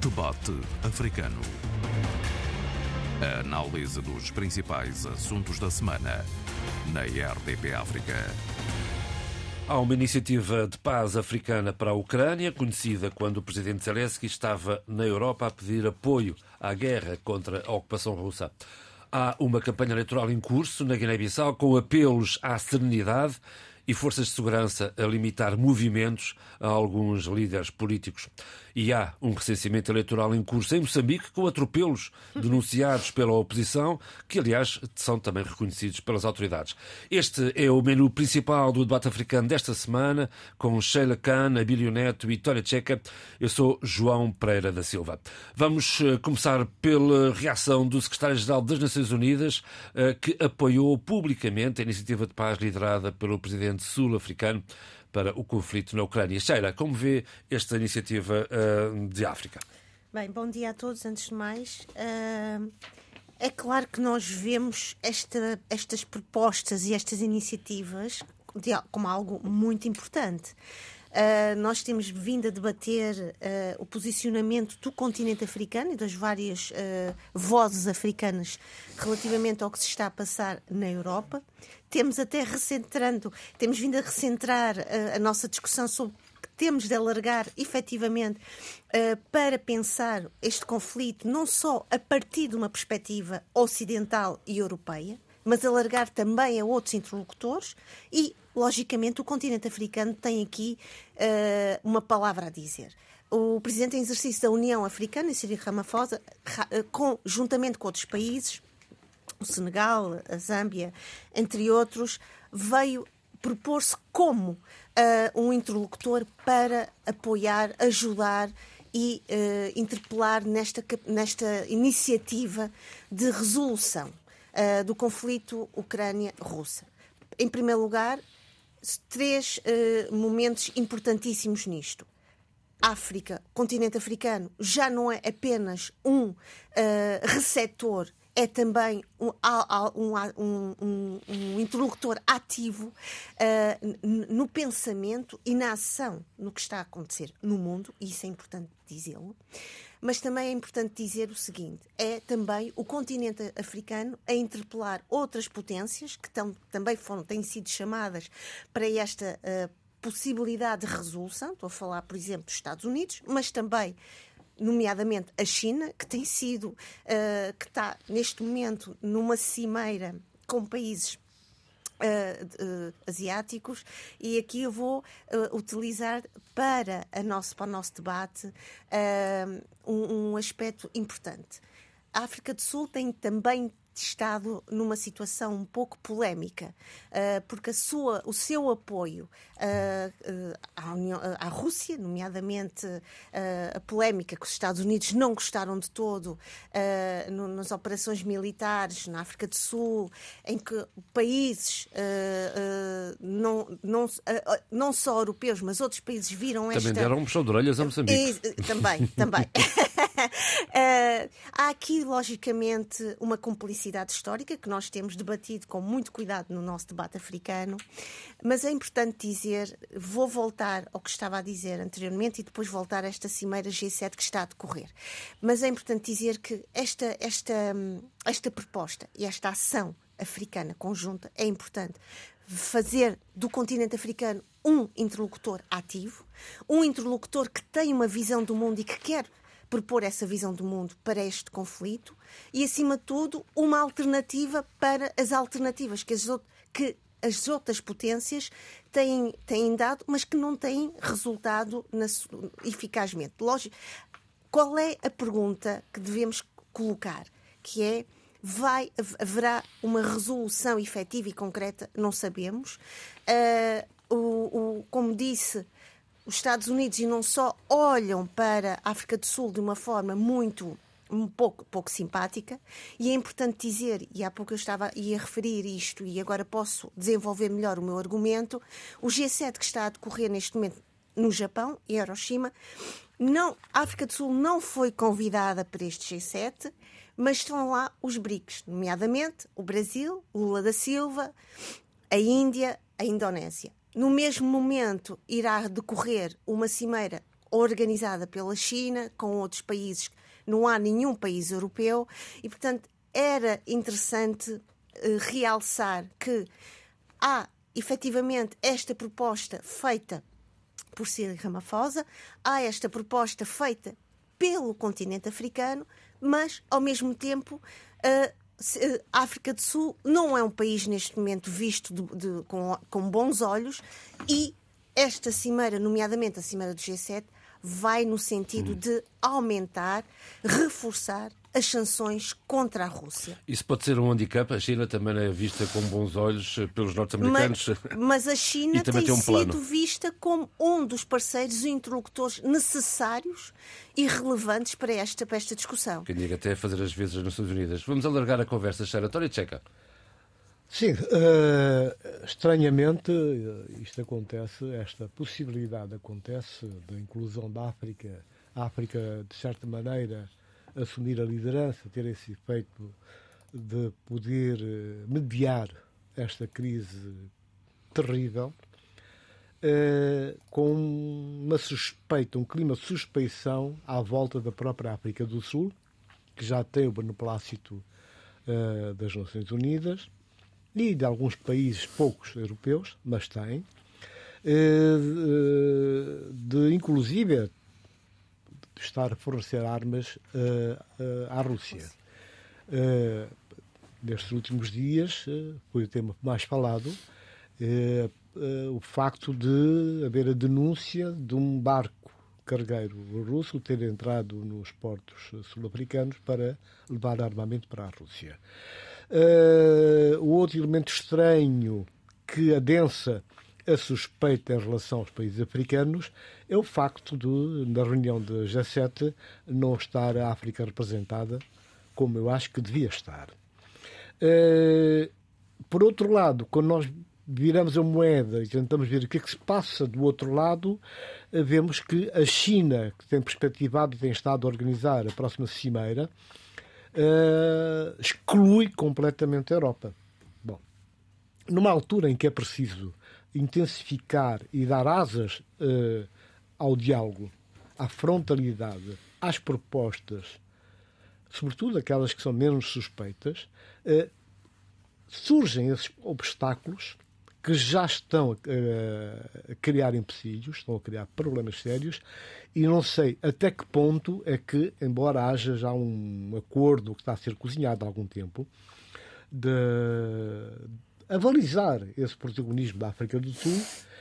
Debate Africano. A análise dos principais assuntos da semana na RDP África. Há uma iniciativa de paz africana para a Ucrânia, conhecida quando o presidente Zelensky estava na Europa a pedir apoio à guerra contra a ocupação russa. Há uma campanha eleitoral em curso na Guiné-Bissau com apelos à serenidade e forças de segurança a limitar movimentos a alguns líderes políticos. E há um recenseamento eleitoral em curso em Moçambique com atropelos denunciados pela oposição, que aliás são também reconhecidos pelas autoridades. Este é o menu principal do debate africano desta semana, com Sheila Khan, Abílio Neto e Vitória Checa. Eu sou João Pereira da Silva. Vamos eh, começar pela reação do secretário-geral das Nações Unidas, eh, que apoiou publicamente a iniciativa de paz liderada pelo presidente sul-africano para o conflito na Ucrânia. Sheila, como vê esta iniciativa uh, de África? Bem, bom dia a todos, antes de mais. Uh, é claro que nós vemos esta, estas propostas e estas iniciativas como algo muito importante. Uh, nós temos vindo a debater uh, o posicionamento do continente africano e das várias uh, vozes africanas relativamente ao que se está a passar na Europa. Temos até recentrando, temos vindo a recentrar a nossa discussão sobre que temos de alargar efetivamente para pensar este conflito não só a partir de uma perspectiva ocidental e europeia, mas alargar também a outros interlocutores e logicamente, o continente africano tem aqui uh, uma palavra a dizer. O presidente em exercício da União Africana, Cyril Ramaphosa, uh, com, juntamente com outros países, o Senegal, a Zâmbia, entre outros, veio propor-se como uh, um interlocutor para apoiar, ajudar e uh, interpelar nesta, nesta iniciativa de resolução uh, do conflito Ucrânia-Rússia. Em primeiro lugar, três uh, momentos importantíssimos nisto. África, continente africano, já não é apenas um uh, receptor, é também um, um, um, um interlocutor ativo uh, no pensamento e na ação no que está a acontecer no mundo, e isso é importante dizê-lo. Mas também é importante dizer o seguinte: é também o continente africano a interpelar outras potências que tão, também foram, têm sido chamadas para esta uh, possibilidade de resolução. Estou a falar, por exemplo, dos Estados Unidos, mas também nomeadamente a China, que tem sido, uh, que está neste momento numa cimeira com países Uh, uh, asiáticos e aqui eu vou uh, utilizar para, a nosso, para o nosso debate um, um aspecto importante. A África do Sul tem também estado numa situação um pouco polémica, uh, porque sua, o seu apoio uh, à, União, à, Rússia, nomeadamente a polémica que os Estados Unidos não gostaram de todo nas operações militares na África do Sul, em que países não, não, não só europeus, mas outros países viram esta... Também deram um puxão de orelhas a Moçambique. também, também. uh, há aqui, logicamente, uma complicidade histórica que nós temos debatido com muito cuidado no nosso debate africano, mas é importante dizer, vou voltar ao que estava a dizer anteriormente e depois voltar a esta cimeira G7 que está a decorrer. Mas é importante dizer que esta, esta, esta proposta e esta ação africana conjunta é importante fazer do continente africano um interlocutor ativo, um interlocutor que tem uma visão do mundo e que quer propor essa visão do mundo para este conflito e, acima de tudo, uma alternativa para as alternativas que as, que as outras potências têm, têm dado, mas que não têm resultado na, eficazmente. Lógico, qual é a pergunta que devemos colocar? Que é vai haverá uma resolução efetiva e concreta? Não sabemos. Uh, o, o, como disse os Estados Unidos e não só olham para a África do Sul de uma forma muito um pouco, pouco simpática e é importante dizer, e há pouco eu estava ia referir isto e agora posso desenvolver melhor o meu argumento, o G7 que está a decorrer neste momento no Japão, em Hiroshima, não, a África do Sul não foi convidada para este G7, mas estão lá os BRICS, nomeadamente o Brasil, Lula da Silva, a Índia, a Indonésia. No mesmo momento irá decorrer uma cimeira organizada pela China, com outros países, não há nenhum país europeu, e portanto era interessante uh, realçar que há efetivamente esta proposta feita por Cyril Ramaphosa, há esta proposta feita pelo continente africano, mas ao mesmo tempo a África do Sul não é um país neste momento visto de, de, com, com bons olhos e esta cimeira, nomeadamente a cimeira do G7, vai no sentido de aumentar, reforçar as sanções contra a Rússia. Isso pode ser um handicap. A China também é vista com bons olhos pelos norte-americanos. Mas, mas, a China tem, tem um sido vista como um dos parceiros e interlocutores necessários e relevantes para esta, para esta discussão. Quem diga até fazer as vezes nas Nações Unidas. Vamos alargar a conversa, Sara. Tória Tcheca. Sim, uh, estranhamente isto acontece, esta possibilidade acontece da inclusão da África, a África de certa maneira assumir a liderança, ter esse efeito de poder eh, mediar esta crise terrível, uh, com uma suspeita, um clima de suspeição à volta da própria África do Sul, que já tem o beneplácito uh, das Nações Unidas e de alguns países, poucos europeus, mas tem, de inclusive estar a fornecer armas uh, uh, à Rússia. Uh, nestes últimos dias, foi o tema mais falado, o facto de haver a denúncia de um barco cargueiro russo ter entrado nos portos sul-africanos para levar armamento para a Rússia. o outro elemento estranho que adensa a suspeita em relação aos países africanos é o facto de, na reunião de G7, não estar a África representada como eu acho que devia estar. Eh, por outro lado, quando nós viramos a moeda e tentamos ver o que é que se passa do outro lado, eh, vemos que a China, que tem perspectivado e tem estado a organizar a próxima cimeira, uh, exclui completamente a Europa. Bom, numa altura em que é preciso intensificar e dar asas uh, ao diálogo, à frontalidade, às propostas, sobretudo aquelas que são menos suspeitas, uh, surgem esses obstáculos que já estão a, a criar empecilhos, estão a criar problemas sérios, e não sei até que ponto é que, embora haja já um acordo que está a ser cozinhado há algum tempo, de, avalizar esse protagonismo da África do Sul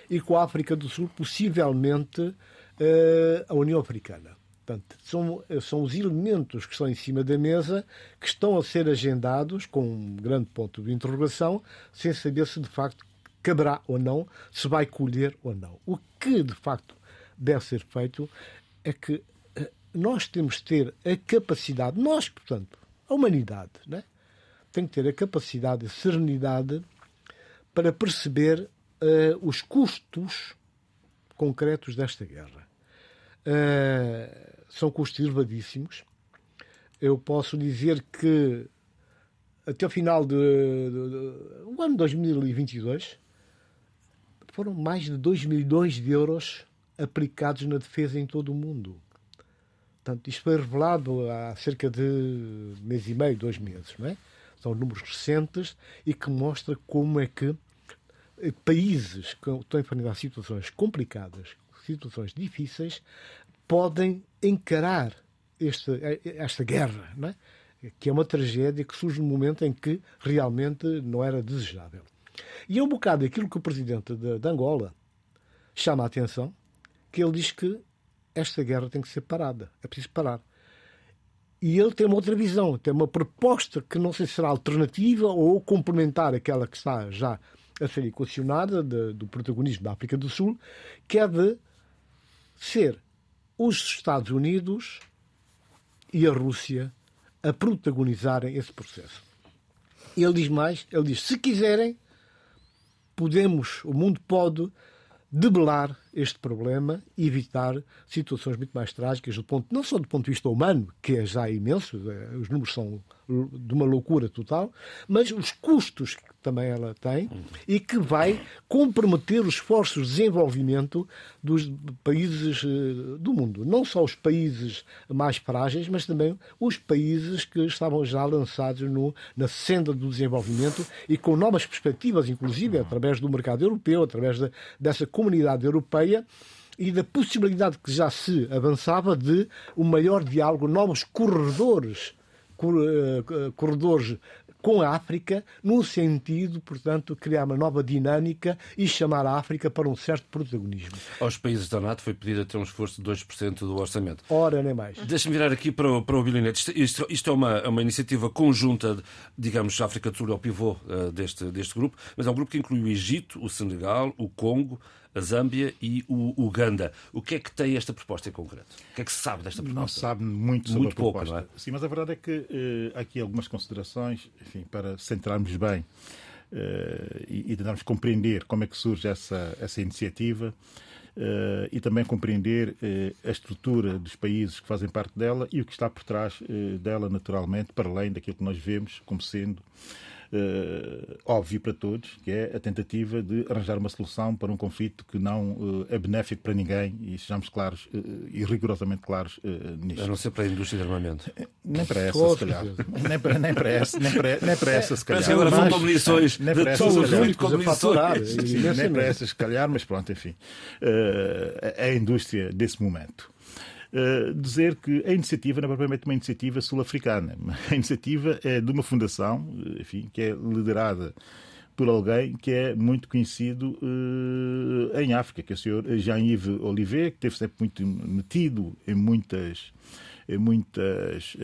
e com a África do Sul, possivelmente, eh, a União Africana. Portanto, são, são os elementos que estão em cima da mesa que estão a ser agendados com um grande ponto de interrogação, sem saber se de facto caberá ou não, se vai colher ou não. O que de facto deve ser feito é que eh, nós temos de ter a capacidade, nós, portanto, a humanidade, né? tem que ter a capacidade e serenidade para perceber uh, os custos concretos desta guerra. Uh, são custos elevadíssimos. Eu posso dizer que até o final do ano 2022 foram mais de 2 milhões de euros aplicados na defesa em todo o mundo. Portanto, isto foi revelado há cerca de mês e meio, dois meses, não é? São números recentes e que mostra como é que países que estão a enfrentar situações complicadas, situações difíceis, podem encarar esta, esta guerra, é? que é uma tragédia que surge no momento em que realmente não era desejável. E é um bocado aquilo que o presidente de, de Angola chama a atenção, que ele diz que esta guerra tem que ser parada, é preciso parar. E ele tem uma outra visão, tem uma proposta que não sei se será alternativa ou complementar aquela que está já a ser equacionada de, do protagonismo da África do Sul, que é de ser os Estados Unidos e a Rússia a protagonizarem esse processo. Ele diz mais, ele diz, se quiserem, podemos, o mundo pode debelar este problema e evitar situações muito mais trágicas, do ponto, não só do ponto de vista humano, que é já imenso, eh, os números são de uma loucura total, mas os custos que também ela tem e que vai comprometer os esforços de desenvolvimento dos países eh, do mundo. Não só os países mais frágeis, mas também os países que estavam já lançados no, na senda do desenvolvimento e com novas perspectivas, inclusive através do mercado europeu, através de, dessa comunidade europeia e da possibilidade que já se avançava de um maior diálogo, novos corredores eh, corredores com a África, no sentido, portanto, criar uma nova dinâmica e chamar a África para um certo protagonismo. Aos países da NATO foi pedido até um esforço de 2% do orçamento. Ora, nem mais. Deixa-me virar aqui para o, para o Bilinete. Isto, isto, isto, é uma, é uma iniciativa conjunta, digamos, a África do Sul é o pivô uh, deste, deste grupo, mas é um grupo que inclui o Egito, o Senegal, o Congo, a Zâmbia e o Uganda. O que é que tem esta proposta em concreto? O que é que se sabe desta proposta? Não se sabe muito sobre muito a pouco, proposta. É? Sim, mas a verdade é que uh, há aqui algumas considerações, enfim, para centrarmos bem uh, e, e tentarmos compreender como é que surge essa, essa iniciativa. Uh, e também compreender uh, a estrutura dos países que fazem parte dela e o que está por trás uh, dela, naturalmente, para além daquilo que nós vemos como sendo uh, óbvio para todos, que é a tentativa de arranjar uma solução para um conflito que não uh, é benéfico para ninguém e sejamos claros uh, e rigorosamente claros nisto. A não ser para a indústria de armamento. Nem para essa, se calhar. Nem para, nem para essa, nem para, nem para essa, se calhar. Mas agora vão com munições. Nem para essa, se calhar. Nem para essa, se calhar, mas pronto, enfim. É a indústria desse momento. Uh, dizer que a iniciativa não é propriamente uma iniciativa sul-africana. A iniciativa é de uma fundação, enfim, que é liderada por alguém que é muito conhecido uh, em África, que é o senhor Jean-Yves Olivier, que esteve sempre muito metido em muitas em, muitas,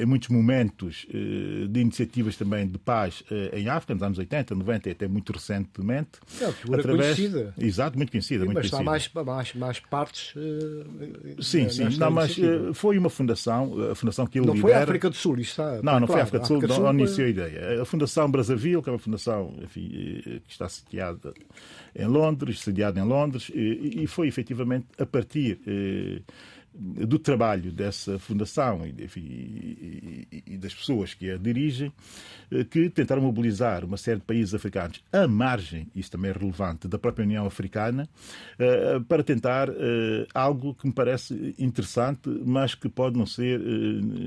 em muitos momentos eh, de iniciativas também de paz eh, em África, nos anos 80, 90 e até muito recentemente. É uma figura através... conhecida. Exato, muito conhecida. Sim, muito mas conhecida. há mais, mais, mais partes. Uh, sim, sim. Não, mas uh, foi uma fundação, a fundação que ele não lidera. Foi a África do Sul, isto está. Não, não claro, foi a África do Sul, África não, iniciou a ideia. A Fundação Brazzaville, que é uma fundação enfim, que está sediada em Londres, sediada em Londres, e, e foi efetivamente a partir do trabalho dessa fundação e, e, e, e, das pessoas que a dirigem, eh, que tentaram mobilizar uma série de países africanos à margem, isso também é relevante, da própria União Africana, eh, para tentar eh, algo que me parece interessante, mas que pode não ser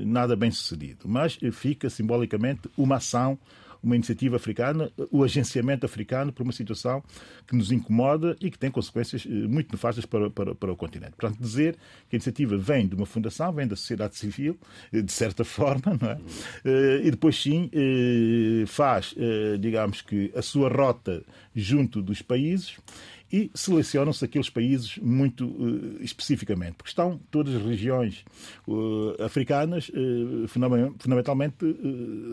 nada bem sucedido. Mas fica simbolicamente uma ação uma iniciativa africana, o agenciamento africano para uma situação que nos incomoda e que tem consequências eh, muito nefastas para, para, para o continente. Portanto, dizer que a iniciativa vem de uma fundação, vem da sociedade civil, eh, de certa forma, não é? Eh, e depois sim faz, digamos que, a sua rota junto dos países e selecionam-se aqueles países muito uh, especificamente, porque estão todas as regiões uh, africanas uh, fundamentalmente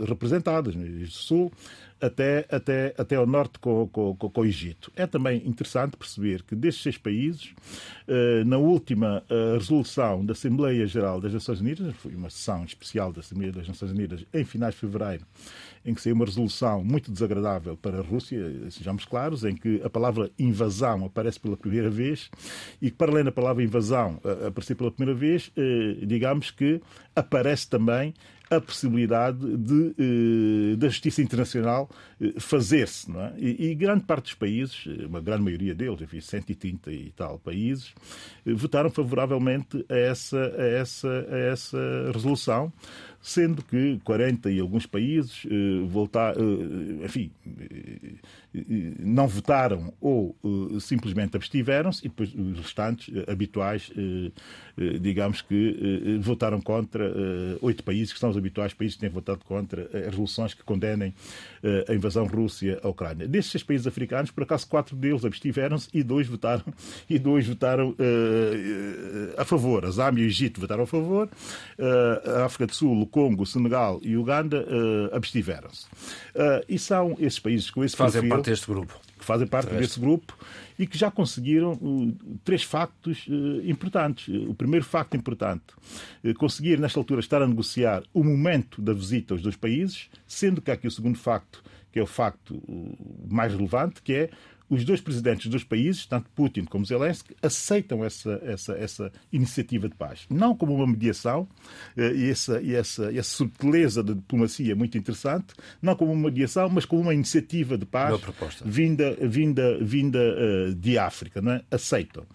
representadas, no né? Sul até, até, até ao norte com, com, com, o Egito. É também interessante perceber que destes seis países, na última resolução da Assembleia Geral das Nações Unidas, foi uma sessão especial da Assembleia das Nações Unidas em finais de fevereiro, em que saiu uma resolução muito desagradável para a Rússia, sejamos claros, em que a palavra invasão aparece pela primeira vez e que, para além da palavra invasão aparecer pela primeira vez, eh, digamos que aparece também a possibilidade de, eh, da justiça internacional eh, fazer-se. É? E, e, grande parte dos países, uma grande maioria deles, enfim, 130 e tal países, votaram favoravelmente a essa, a essa, a essa resolução sendo que 40 e alguns países eh, voltar, eh, enfim, eh, não votaram ou simplesmente abstiveram-se e depois os restantes habituais, digamos que votaram contra oito países que são os habituais países que têm votado contra as resoluções que condenem a invasão Rússia à Ucrânia. Desses seis países africanos, por acaso quatro deles abstiveram-se e dois votaram e dois votaram a favor. A Zâmbia e o Egito votaram a favor, a África do Sul, Congo, Senegal e Uganda uh, abstiveram-se. Uh, e são esses países com esse Fazem perfil, parte deste grupo. Que fazem parte desse grupo e que já conseguiram uh, três factos importantes. O primeiro facto importante, conseguir nesta altura estar a negociar o momento da visita aos dois países, sendo que há aqui o segundo facto, que é o facto mais relevante, que é os dois presidentes dos países, tanto Putin como Zelensky, aceitam essa, essa, essa iniciativa de paz. Não como uma mediação, eh, e essa, e essa, essa subtileza da diplomacia é muito interessante, não como uma mediação, mas como uma iniciativa de paz vinda, vinda, vinda uh, de África. Não é? Aceitam.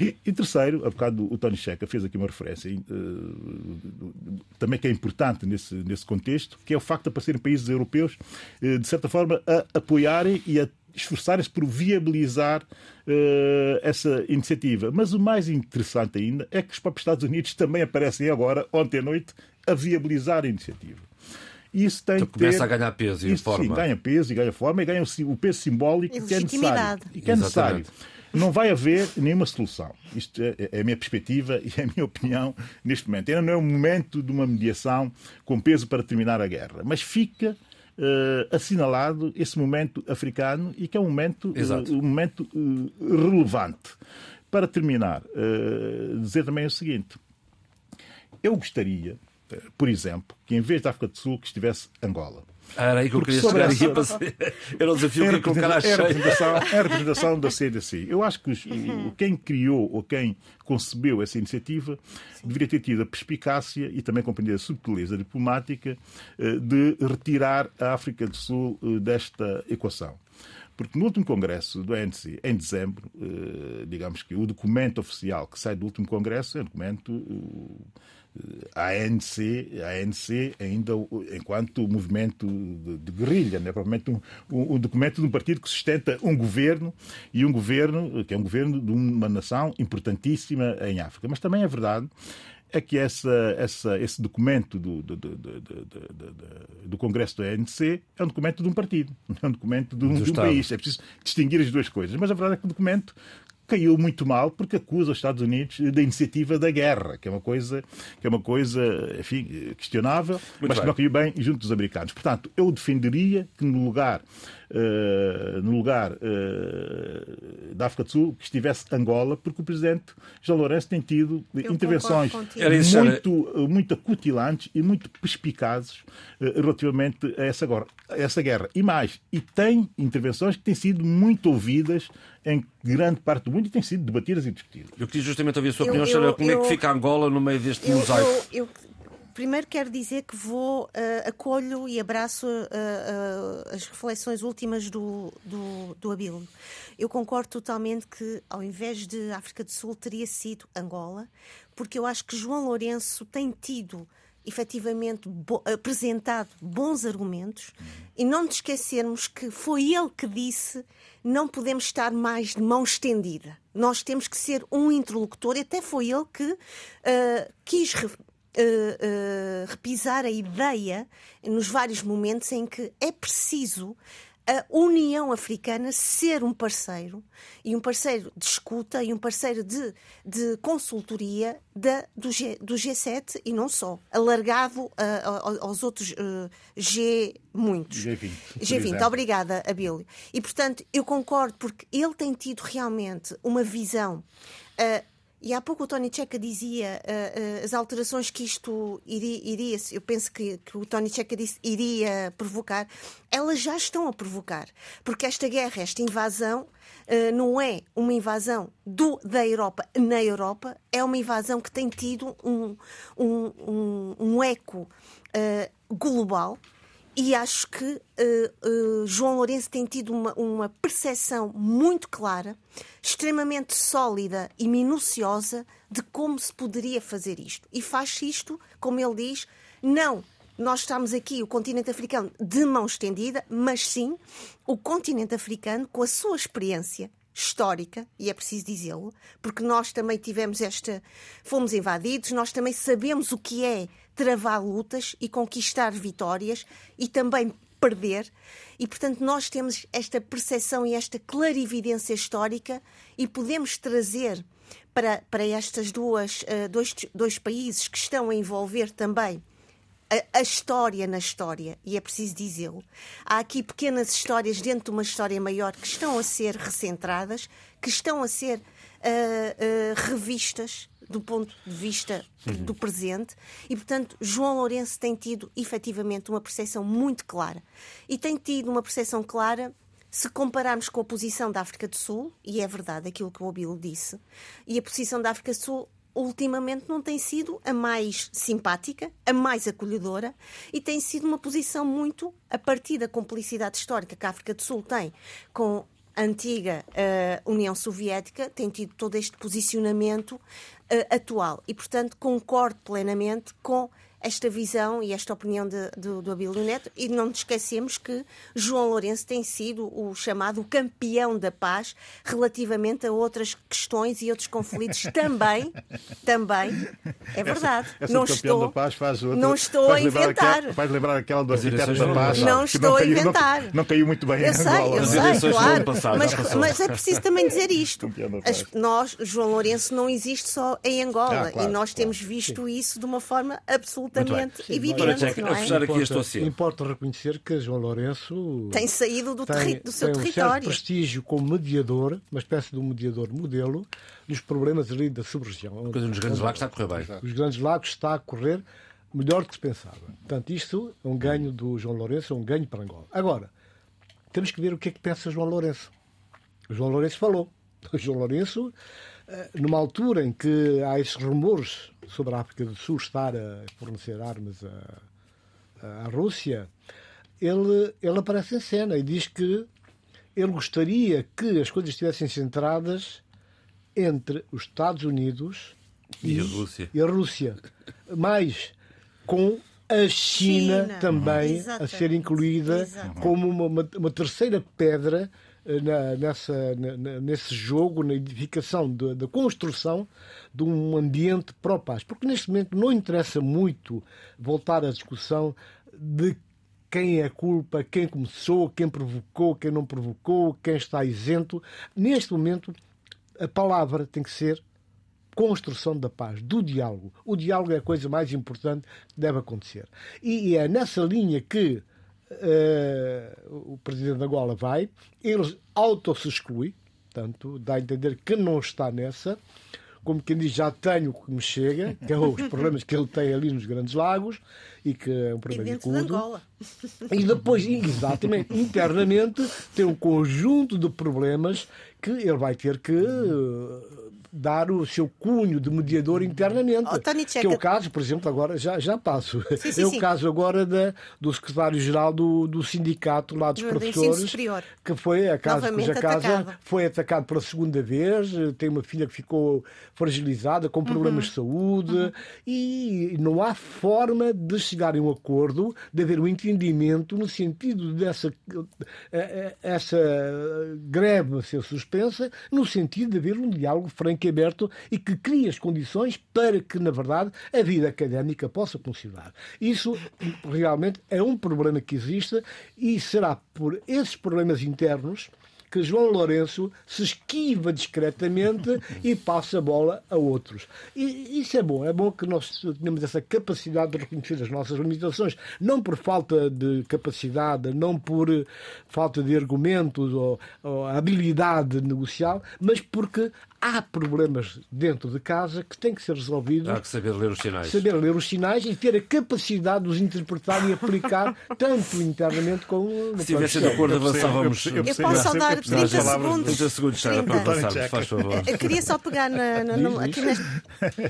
E, e terceiro, a bocado o Tony Checa fez aqui uma referência, uh, também que é importante nesse, nesse contexto, que é o facto de aparecerem países europeus, de certa forma, a apoiarem e a esforçarem-se por viabilizar uh, essa iniciativa. Mas o mais interessante ainda é que os próprios Estados Unidos também aparecem agora, ontem à noite, a viabilizar a iniciativa. Isso tem então, que começa ter... a ganhar peso e isso, forma. Sim, ganha peso e ganha forma e ganha o peso simbólico que é necessário. E que é necessário. Não vai haver nenhuma solução. Isto é, é a minha perspectiva e é a minha opinião neste momento. Ainda não é o momento de uma mediação com peso para terminar a guerra. Mas fica Uh, assinalado esse momento africano e que é um momento, uh, um momento uh, relevante. Para terminar, dizer também o seguinte: eu gostaria, por exemplo, que em vez da África do Sul que estivesse Angola. Era aí que eu queria chegar essa... para Era o desafio que colocar à cheia. É a representação da CDC. Eu acho que os, quem criou ou quem concebeu essa iniciativa Sim. deveria ter tido a perspicácia e também compreender a subtileza diplomática eh, de retirar a África do Sul eh, desta equação. Porque no último congresso do ANC, em dezembro, eh, digamos que o documento oficial que sai do último congresso é um documento a ANC, a ANC ainda enquanto movimento de, de guerrilha, né? provavelmente um, um, um, documento de um partido que sustenta um governo e um governo que é um governo de uma nação importantíssima em África. Mas também é verdade é que essa, essa, esse documento do, do, do, do, Congresso do ANC é um documento de um partido, não é um documento de um, de um país. É preciso distinguir as duas coisas. Mas a verdade é que o documento caiu muito mal porque acusa os Estados Unidos da iniciativa da guerra, que é uma coisa, que é uma coisa enfim, questionável, muito mas bem. que não caiu bem junto dos americanos. Portanto, eu defenderia que no lugar no lugar uh, da África do Sul que estivesse Angola, porque o presidente João Lourenço tem tido Eu intervenções muito, muito acutilantes e muito perspicazes uh, relativamente a essa, a essa guerra. E mais, e tem intervenções que têm sido muito ouvidas em grande parte do mundo e têm sido debatidas e discutidas. Eu queria justamente ouvir a sua opinião, eu, eu, como eu, é que fica Angola no meio deste mosaico. Eu, primeiro quero dizer que vou, uh, acolho e abraço uh, uh, as reflexões últimas do, do, do Abílio. Eu concordo totalmente que, ao invés de África do Sul, teria sido Angola, porque eu acho que João Lourenço tem tido efetivamente bo apresentado bons argumentos e não nos esquecermos que foi ele que disse não podemos estar mais de mão estendida. Nós temos que ser um interlocutor, e até foi ele que uh, quis uh, repisar a ideia nos vários momentos em que é preciso a União Africana ser um parceiro, e um parceiro de escuta e um parceiro de, de consultoria da, do, G, do G7 e não só, alargado uh, aos outros uh, G muitos. G20. G20, obrigada, Abílio. E portanto, eu concordo porque ele tem tido realmente uma visão. Uh, e há pouco o Tony Checa dizia uh, uh, as alterações que isto iria, iria eu penso que, que, o Tony Checa disse iria provocar, elas já estão a provocar. Porque esta guerra, esta invasão, uh, não é uma invasão do, da Europa na Europa, é uma invasão que tem tido um, um, um, um eco global e acho que uh, uh, João Lourenço tem tido uma, uma percepção muito clara, extremamente sólida e minuciosa de como se poderia fazer isto. E faz isto, como ele diz, não nós estamos aqui, o continente africano, de mão estendida, mas sim o continente africano, com a sua experiência histórica, e é preciso dizê-lo, porque nós também tivemos esta. fomos invadidos, nós também sabemos o que é travar lutas e conquistar vitórias e também perder. E, portanto, nós temos esta percepção e esta clarividência histórica e podemos trazer para, para estas duas, uh, dois, dois países que estão a envolver também a, a história na história, e é preciso dizê-lo. Há aqui pequenas histórias dentro de uma história maior que estão a ser recentradas, que estão a ser uh, uh, revistas do ponto de vista uhum. do presente e, portanto, João Lourenço tem tido efetivamente uma percepção muito clara. E tem tido uma percepção clara se compararmos com a posição da África do Sul, e é verdade aquilo que o Abilo disse, e a posição da África do Sul ultimamente não tem sido a mais simpática, a mais acolhedora e tem sido uma posição muito a partir da complicidade histórica que a África do Sul tem com a antiga uh, União Soviética, tem tido todo este posicionamento atual. E, portanto, concordo plenamente com esta visão e esta opinião de, de, do Abílio Neto e não nos esquecemos que João Lourenço tem sido o chamado campeão da paz relativamente a outras questões e outros conflitos também, também, é verdade. Essa, essa não estou, da paz faz outra, não estou a inventar. Aquela, faz lembrar aquela do arquiteto da paz. Não estou não caiu, a inventar. Não, não, caiu muito bem eu sei, Angola. Eu sei, claro, passado, mas, mas, é preciso também dizer isto. As, nós, João Lourenço, não existe só em Angola ah, claro, e nós claro, temos visto sim. isso de uma forma absolutamente evidente Doutora Checa, a fechar aqui este oceano. Importa reconhecer que João Lourenço tem saído do, tem, do seu tem território. Um certo prestígio como mediador, uma espécie de um mediador modelo, dos problemas ali da sub-região. Nos Grandes Lagos está a correr bem. Os Grandes Lagos está a correr melhor do que se pensava. Portanto, isto é um ganho do João Lourenço, é um ganho para Angola. Agora, temos que ver o que é que pensa João Lourenço. O João Lourenço falou. O João Lourenço, eh, numa altura em que há esses rumores sobre a África do Sul estar a fornecer armas à, à Rússia, ele, ele aparece em cena e diz que ele gostaria que as coisas estivessem centradas entre os Estados Unidos e, e, a, Rússia. e a Rússia. Mas com a China, China. também Exatamente. a ser incluída Exatamente. como uma, uma, terceira pedra na, nessa, na, nesse jogo, na edificação, da construção de um ambiente pró-paz. Porque neste momento não interessa muito voltar à discussão de quem é a culpa, quem começou, quem provocou, quem não provocou, quem está isento. Neste momento, a palavra tem que ser construção da paz, do diálogo. O diálogo é a coisa mais importante que deve acontecer. E é nessa linha que o presidente da Angola vai, ele auto-se exclui, portanto, dá a entender que não está nessa como quem diz, já tenho o que me chega, que é os problemas que ele tem ali nos Grandes Lagos, e que é um problema e de Angola. E depois, exatamente, internamente, tem um conjunto de problemas que ele vai ter que dar o seu cunho de mediador internamente. Oh, que é o caso, por exemplo, agora já, já passo. Sim, sim, é o sim. caso agora da, do secretário-geral do, do sindicato lá dos do professores, que foi a casa, cuja casa foi atacado pela segunda vez, tem uma filha que ficou fragilizada, com problemas uhum. de saúde, uhum. e não há forma de chegar a um acordo, de haver um entendimento no sentido dessa eh, eh, essa greve ser suspensa, no sentido de haver um diálogo franco aberto e que crie as condições para que, na verdade, a vida académica possa funcionar. Isso realmente é um problema que existe e será por esses problemas internos que João Lourenço se esquiva discretamente e passa a bola a outros. E isso é bom, é bom que nós tenhamos essa capacidade de reconhecer as nossas limitações, não por falta de capacidade, não por falta de argumentos ou, ou habilidade negocial, mas porque há problemas dentro de casa que têm que ser resolvidos. Há que saber ler os sinais. Saber ler os sinais e ter a capacidade de os interpretar e aplicar tanto internamente como no Se estivessem de acordo, avançávamos. Eu, eu, eu, posso só dar 30 segundos. 30 segundos, Sara, para passarmos, faz favor. Eu queria só pegar na, na, no, aqui nesta,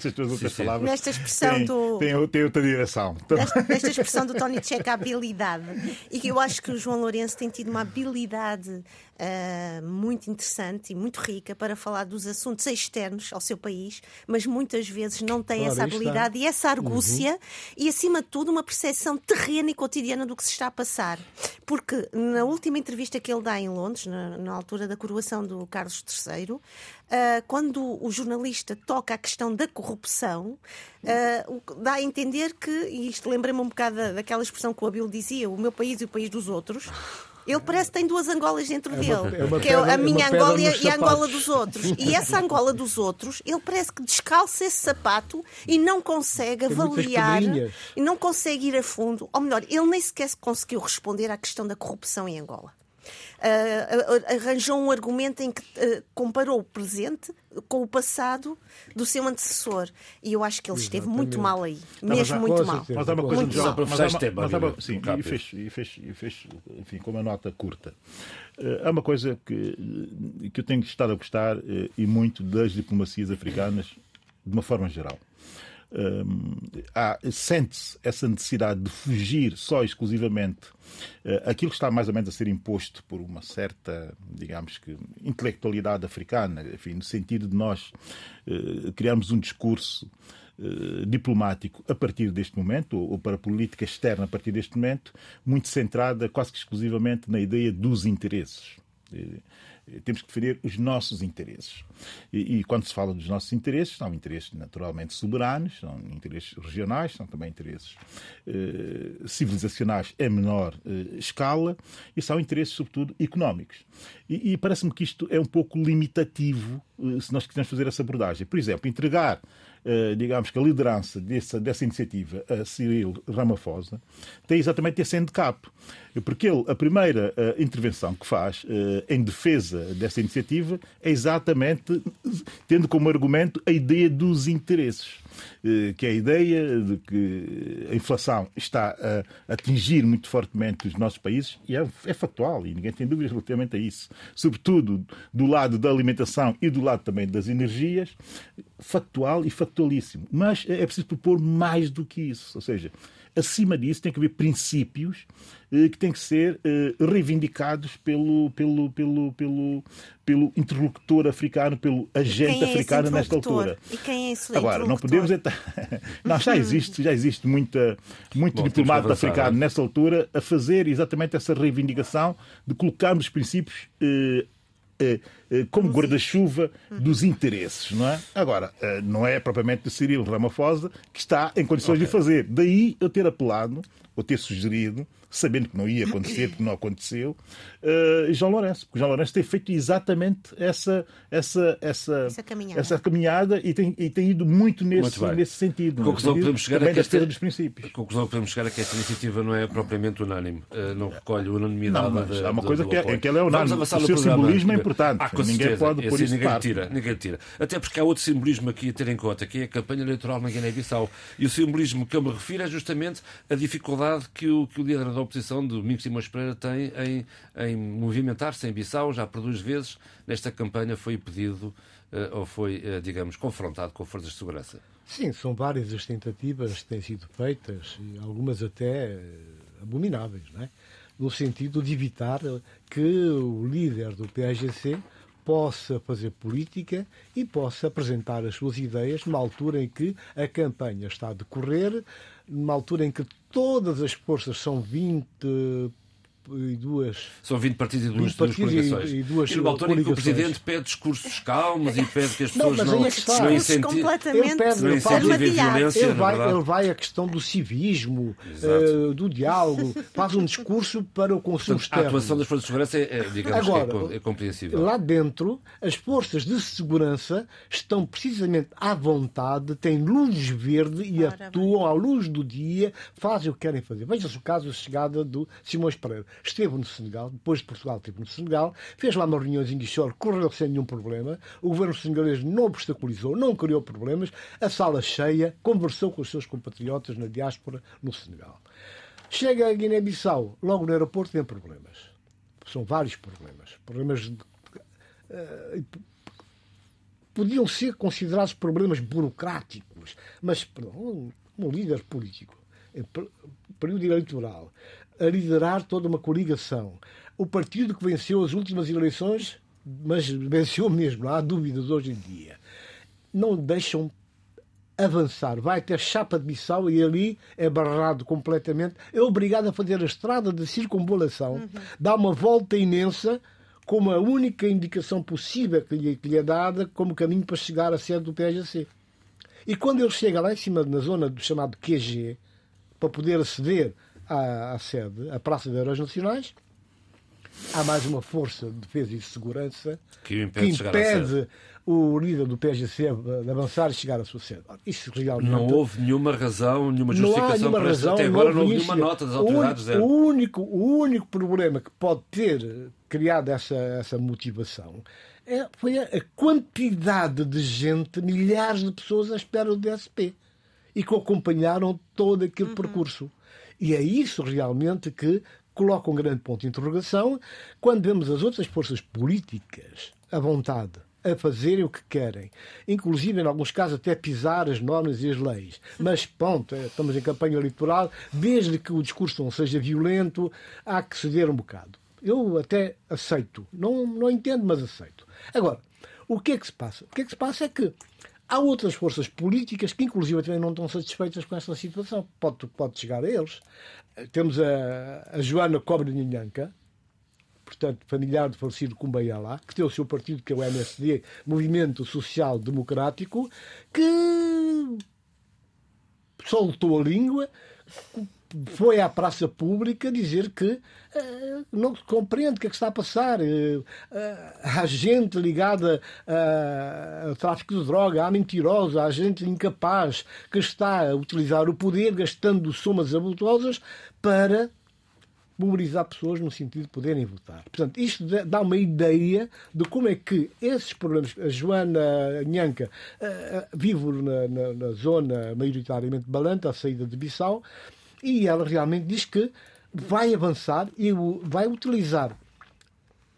sim, nesta expressão tem, do. Tem, tem outra direção. Nesta, nesta expressão do Tony Checa, a habilidade. E que eu acho que o João Lourenço tem tido uma habilidade uh, muito interessante e muito rica para falar dos assuntos externos ao seu país, mas muitas vezes não tem claro, essa habilidade está. e essa argúcia uhum. e, acima de tudo, uma percepção terrena e cotidiana do que se está a passar. Porque na última entrevista que ele dá em Londres, na, na altura da coroação do Carlos III, Uh, quando o jornalista toca a questão da corrupção, uh, dá a entender que, e isto lembra-me um bocado daquela expressão que o Abel dizia, o meu país e o país dos outros, ele parece que tem duas Angolas dentro é dele, é que é a minha Angola e a Angola dos outros. E essa Angola dos outros, ele parece que descalça esse sapato e não consegue avaliar e não consegue ir a fundo. Ou melhor, ele nem sequer conseguiu responder à questão da corrupção em Angola. Uh, arranjou um argumento em que uh, comparou o presente com o passado do seu antecessor. E eu acho que ele esteve muito mal aí. mesmo muito mal. Mas há uma coisa muito mal. Mas há uma, mas há uma, sim, e fez, e, fez, e fez, enfim, com uma nota curta. Uh, há uma coisa que, que eu tenho estado a gostar e muito das diplomacias africanas, de uma forma geral um, sente-se essa necessidade de fugir só exclusivamente uh, aquilo que está mais ou menos a ser imposto por uma certa, digamos que, intelectualidade africana, enfim, no sentido de nós uh, criarmos um discurso uh, diplomático a partir deste momento, ou, ou para a política externa a partir deste momento, muito centrada quase que exclusivamente na ideia dos interesses. Eh, temos que defender os nossos interesses. E, e, quando se fala dos nossos interesses, são interesses naturalmente soberanos, são interesses regionais, são também interesses eh, civilizacionais em menor eh, escala e são interesses, sobretudo, económicos. E, e parece-me que isto é um pouco limitativo eh, se nós quisermos fazer essa abordagem. Por exemplo, entregar digamos que a liderança dessa, dessa iniciativa a Cyril Ramaphosa tem exatamente esse handicap. Porque ele, a primeira uh, intervenção que faz em defesa dessa iniciativa é exatamente tendo como argumento a ideia dos interesses. Uh, que é a ideia de que a inflação está a atingir muito fortemente os nossos países, e é, é factual, e ninguém tem dúvidas relativamente a isso. Sobretudo do lado da alimentação e do lado também das energias, factual e factualíssimo. Mas é preciso propor mais do que isso. Ou seja, acima disso tem que haver princípios eh, que têm que ser eh, reivindicados pelo, pelo, pelo, pelo, pelo interlocutor africano, pelo agente é africano nesta altura. E quem é esse Agora, não podemos entrar. não, já existe, já existe muita, muito Bom, diplomata africano é? nessa altura a fazer exatamente essa reivindicação de colocarmos princípios eh, como guarda-chuva dos interesses, não é? Agora, eh, não é propriamente de Cirilo Ramaphosa que está em condições okay. de fazer. Daí eu ter apelado, ou ter sugerido, sabendo que não ia acontecer, porque não aconteceu, uh, João Lourenço. Porque João Lourenço tem feito exatamente essa, essa, essa, essa, caminhada. essa caminhada e tem, e tem ido muito nesse, muito nesse sentido. A conclusão que podemos chegar é que esta, dos princípios. A conclusão que podemos chegar é que esta iniciativa não é propriamente unânime. Uh, não recolhe unanimidade. Não, mas há uma coisa que, é, que ela é unânime. O seu simbolismo é importante. Ah, ninguém certeza. pode pôr isso ninguém tira, ninguém tira. Até porque há outro simbolismo aqui a ter em conta, que é a campanha eleitoral na Guiné-Bissau. E o simbolismo que eu me refiro é justamente a dificuldade que o, que o líder da oposição, Domingos Simões Pereira, tem em, em movimentar-se em Bissau. Já por duas vezes nesta campanha foi pedido uh, ou foi, uh, digamos, confrontado com forças de segurança. Sim, são várias as tentativas que têm sido feitas, e algumas até uh, abomináveis, não é? no sentido de evitar que o líder do PAGC possa fazer política e possa apresentar as suas ideias numa altura em que a campanha está a decorrer, numa altura em que todas as forças são 20 e duas. São 20 partidos e duas, duas coligações. E, e, duas e numa altura em que o Presidente pede discursos calmos e pede que as pessoas não, não, não incentivem ele violência. Ele vai, ele vai à questão do civismo, uh, do diálogo, faz um discurso para o consumo externo. A atuação das forças de segurança é, é digamos, Agora, é, é compreensível. Lá dentro, as forças de segurança estão precisamente à vontade, têm luz verde e Ora, atuam bem. à luz do dia, fazem o que querem fazer. Veja-se o caso da chegada do Simões Pereira esteve no Senegal, depois de Portugal esteve no Senegal, fez lá umas reuniões em Guichor, correu sem nenhum problema, o governo senegalês não obstaculizou, não criou problemas, a sala cheia, conversou com os seus compatriotas na diáspora no Senegal. Chega a Guiné-Bissau, logo no aeroporto tem problemas. São vários problemas. Problemas de, uh, podiam ser considerados problemas burocráticos, mas perdão, um líder político, em período eleitoral, a liderar toda uma coligação. O partido que venceu as últimas eleições, mas venceu mesmo, não há dúvidas hoje em dia, não deixam avançar. Vai até Chapa de Bissau e ali é barrado completamente. É obrigado a fazer a estrada de circunvalação, uhum. dá uma volta imensa como a única indicação possível que lhe, que lhe é dada como caminho para chegar à sede do PSGC. E quando ele chega lá em cima, na zona do chamado QG, para poder aceder à, à sede, à Praça de Heróis Nacionais, há mais uma força de defesa e de segurança que impede, que impede o líder do PSGC de avançar e chegar à sua sede. Isso realmente... Não houve nenhuma razão, nenhuma justificação nenhuma para razão, Até agora não houve isso. nenhuma nota das autoridades. O, o, único, o único problema que pode ter criado essa, essa motivação é, foi a, a quantidade de gente, milhares de pessoas à espera do DSP e que acompanharam todo aquele uhum. percurso. E é isso realmente que coloca um grande ponto de interrogação quando vemos as outras forças políticas à vontade a fazerem o que querem, inclusive em alguns casos até pisar as normas e as leis. Mas ponto, é, estamos em campanha eleitoral, desde que o discurso não seja violento, há que ceder um bocado. Eu até aceito, não, não entendo, mas aceito. Agora, o que é que se passa? O que é que se passa é que há outras forças políticas que, inclusive, também não estão satisfeitas com esta situação. Pode, pode chegar a eles. Temos a, a Joana Cobra Nhanca, portanto, familiar do falecido Cumbayala, que tem o seu partido, que é o MSD, Movimento Social Democrático, que soltou a língua, foi à praça pública dizer que uh, não compreende o que é que está a passar. Uh, uh, há gente ligada ao tráfico de droga, há mentirosa, há gente incapaz que está a utilizar o poder, gastando somas abultosas para mobilizar pessoas no sentido de poderem votar. Portanto, isto dá uma ideia de como é que esses problemas. A Joana Nhanca vive na, na, na, zona maioritariamente balanta, à saída de Bissau, e ela realmente diz que vai avançar e vai utilizar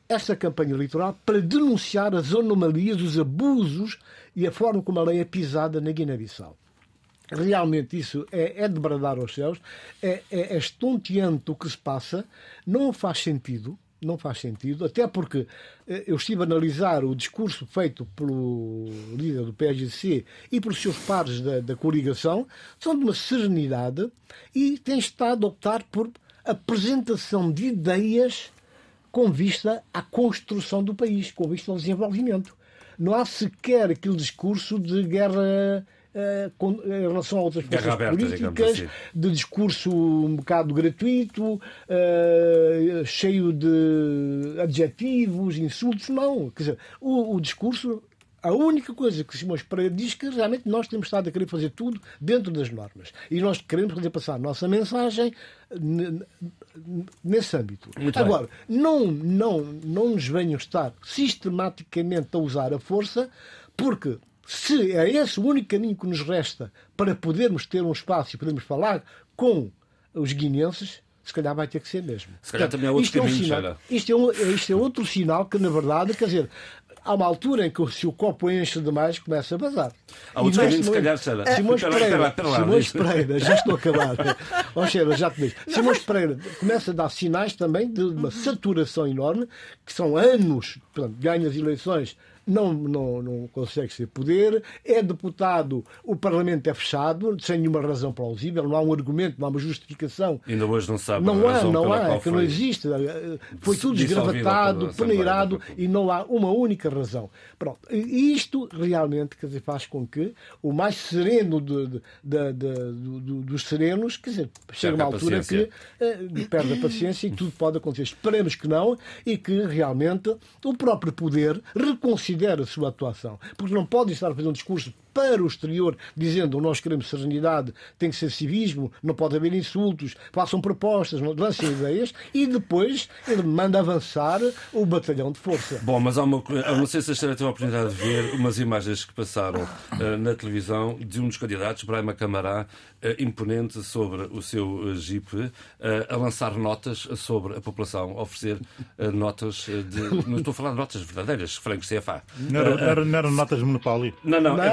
esta campanha eleitoral para denunciar as anomalias, os abusos e a forma como a lei é pisada na Guiné-Bissau. Realmente isso é, é de bradar aos céus, é, é, é estonteante o que se passa, não faz sentido, não faz sentido, até porque eh, eu estive a analisar o discurso feito pelo líder do PSGC e pelos seus pares da, da coligação, são de uma serenidade e têm estado a optar por apresentação de ideias com vista à construção do país, com vista ao desenvolvimento. Não há sequer aquele discurso de guerra com, em relação a outras forças aberta, políticas, assim. de discurso um bocado gratuito, uh, cheio de adjetivos, insultos. Não. Quer dizer, o, o discurso a única coisa que Simões Pereira diz que realmente nós temos estado a querer fazer tudo dentro das normas. E nós queremos fazer passar a nossa mensagem nesse âmbito. Muito Agora, não, não, não nos venham estar sistematicamente a usar a força, porque se é esse o único caminho que nos resta para podermos ter um espaço e podermos falar com os guineenses, se calhar vai ter que ser mesmo. Se calhar também há outros isto caminhos, é um sinal, isto, é um, isto é outro sinal que, na verdade, quer dizer, há uma altura em que se o copo enche demais começa a vazar. Há outros caminhos, se calhar. Simões Pereira, Simões Pereira, já estou a acabar. Sheila, já te vejo. Simões Pereira começa a dar sinais também de uma saturação enorme, que são anos, portanto, ganha as eleições não, não, não consegue ser poder, é deputado, o Parlamento é fechado, sem nenhuma razão plausível, não há um argumento, não há uma justificação. Ainda hoje não sabe Não há, não há, é que não existe. Foi tudo desgravatado, peneirado e não há uma única razão. Pronto. E isto realmente quer dizer, faz com que o mais sereno de, de, de, de dos serenos, quer dizer, chega uma altura que uh, perde a paciência e tudo pode acontecer. Esperemos que não e que realmente o próprio poder reconsidere considera a sua atuação. Porque não pode estar a fazer um discurso para o exterior, dizendo nós queremos serenidade, tem que ser civismo, não pode haver insultos, façam propostas, lancem ideias e depois ele manda avançar o batalhão de força. Bom, mas há uma, eu não sei se a senhora teve a oportunidade de ver umas imagens que passaram uh, na televisão de um dos candidatos, Brahma Camará, uh, imponente sobre o seu uh, jeep, uh, a lançar notas sobre a população, oferecer notas de. Não estou a falar de notas verdadeiras, francos CFA. Não, era, não eram notas de monopólio. Não, não, não.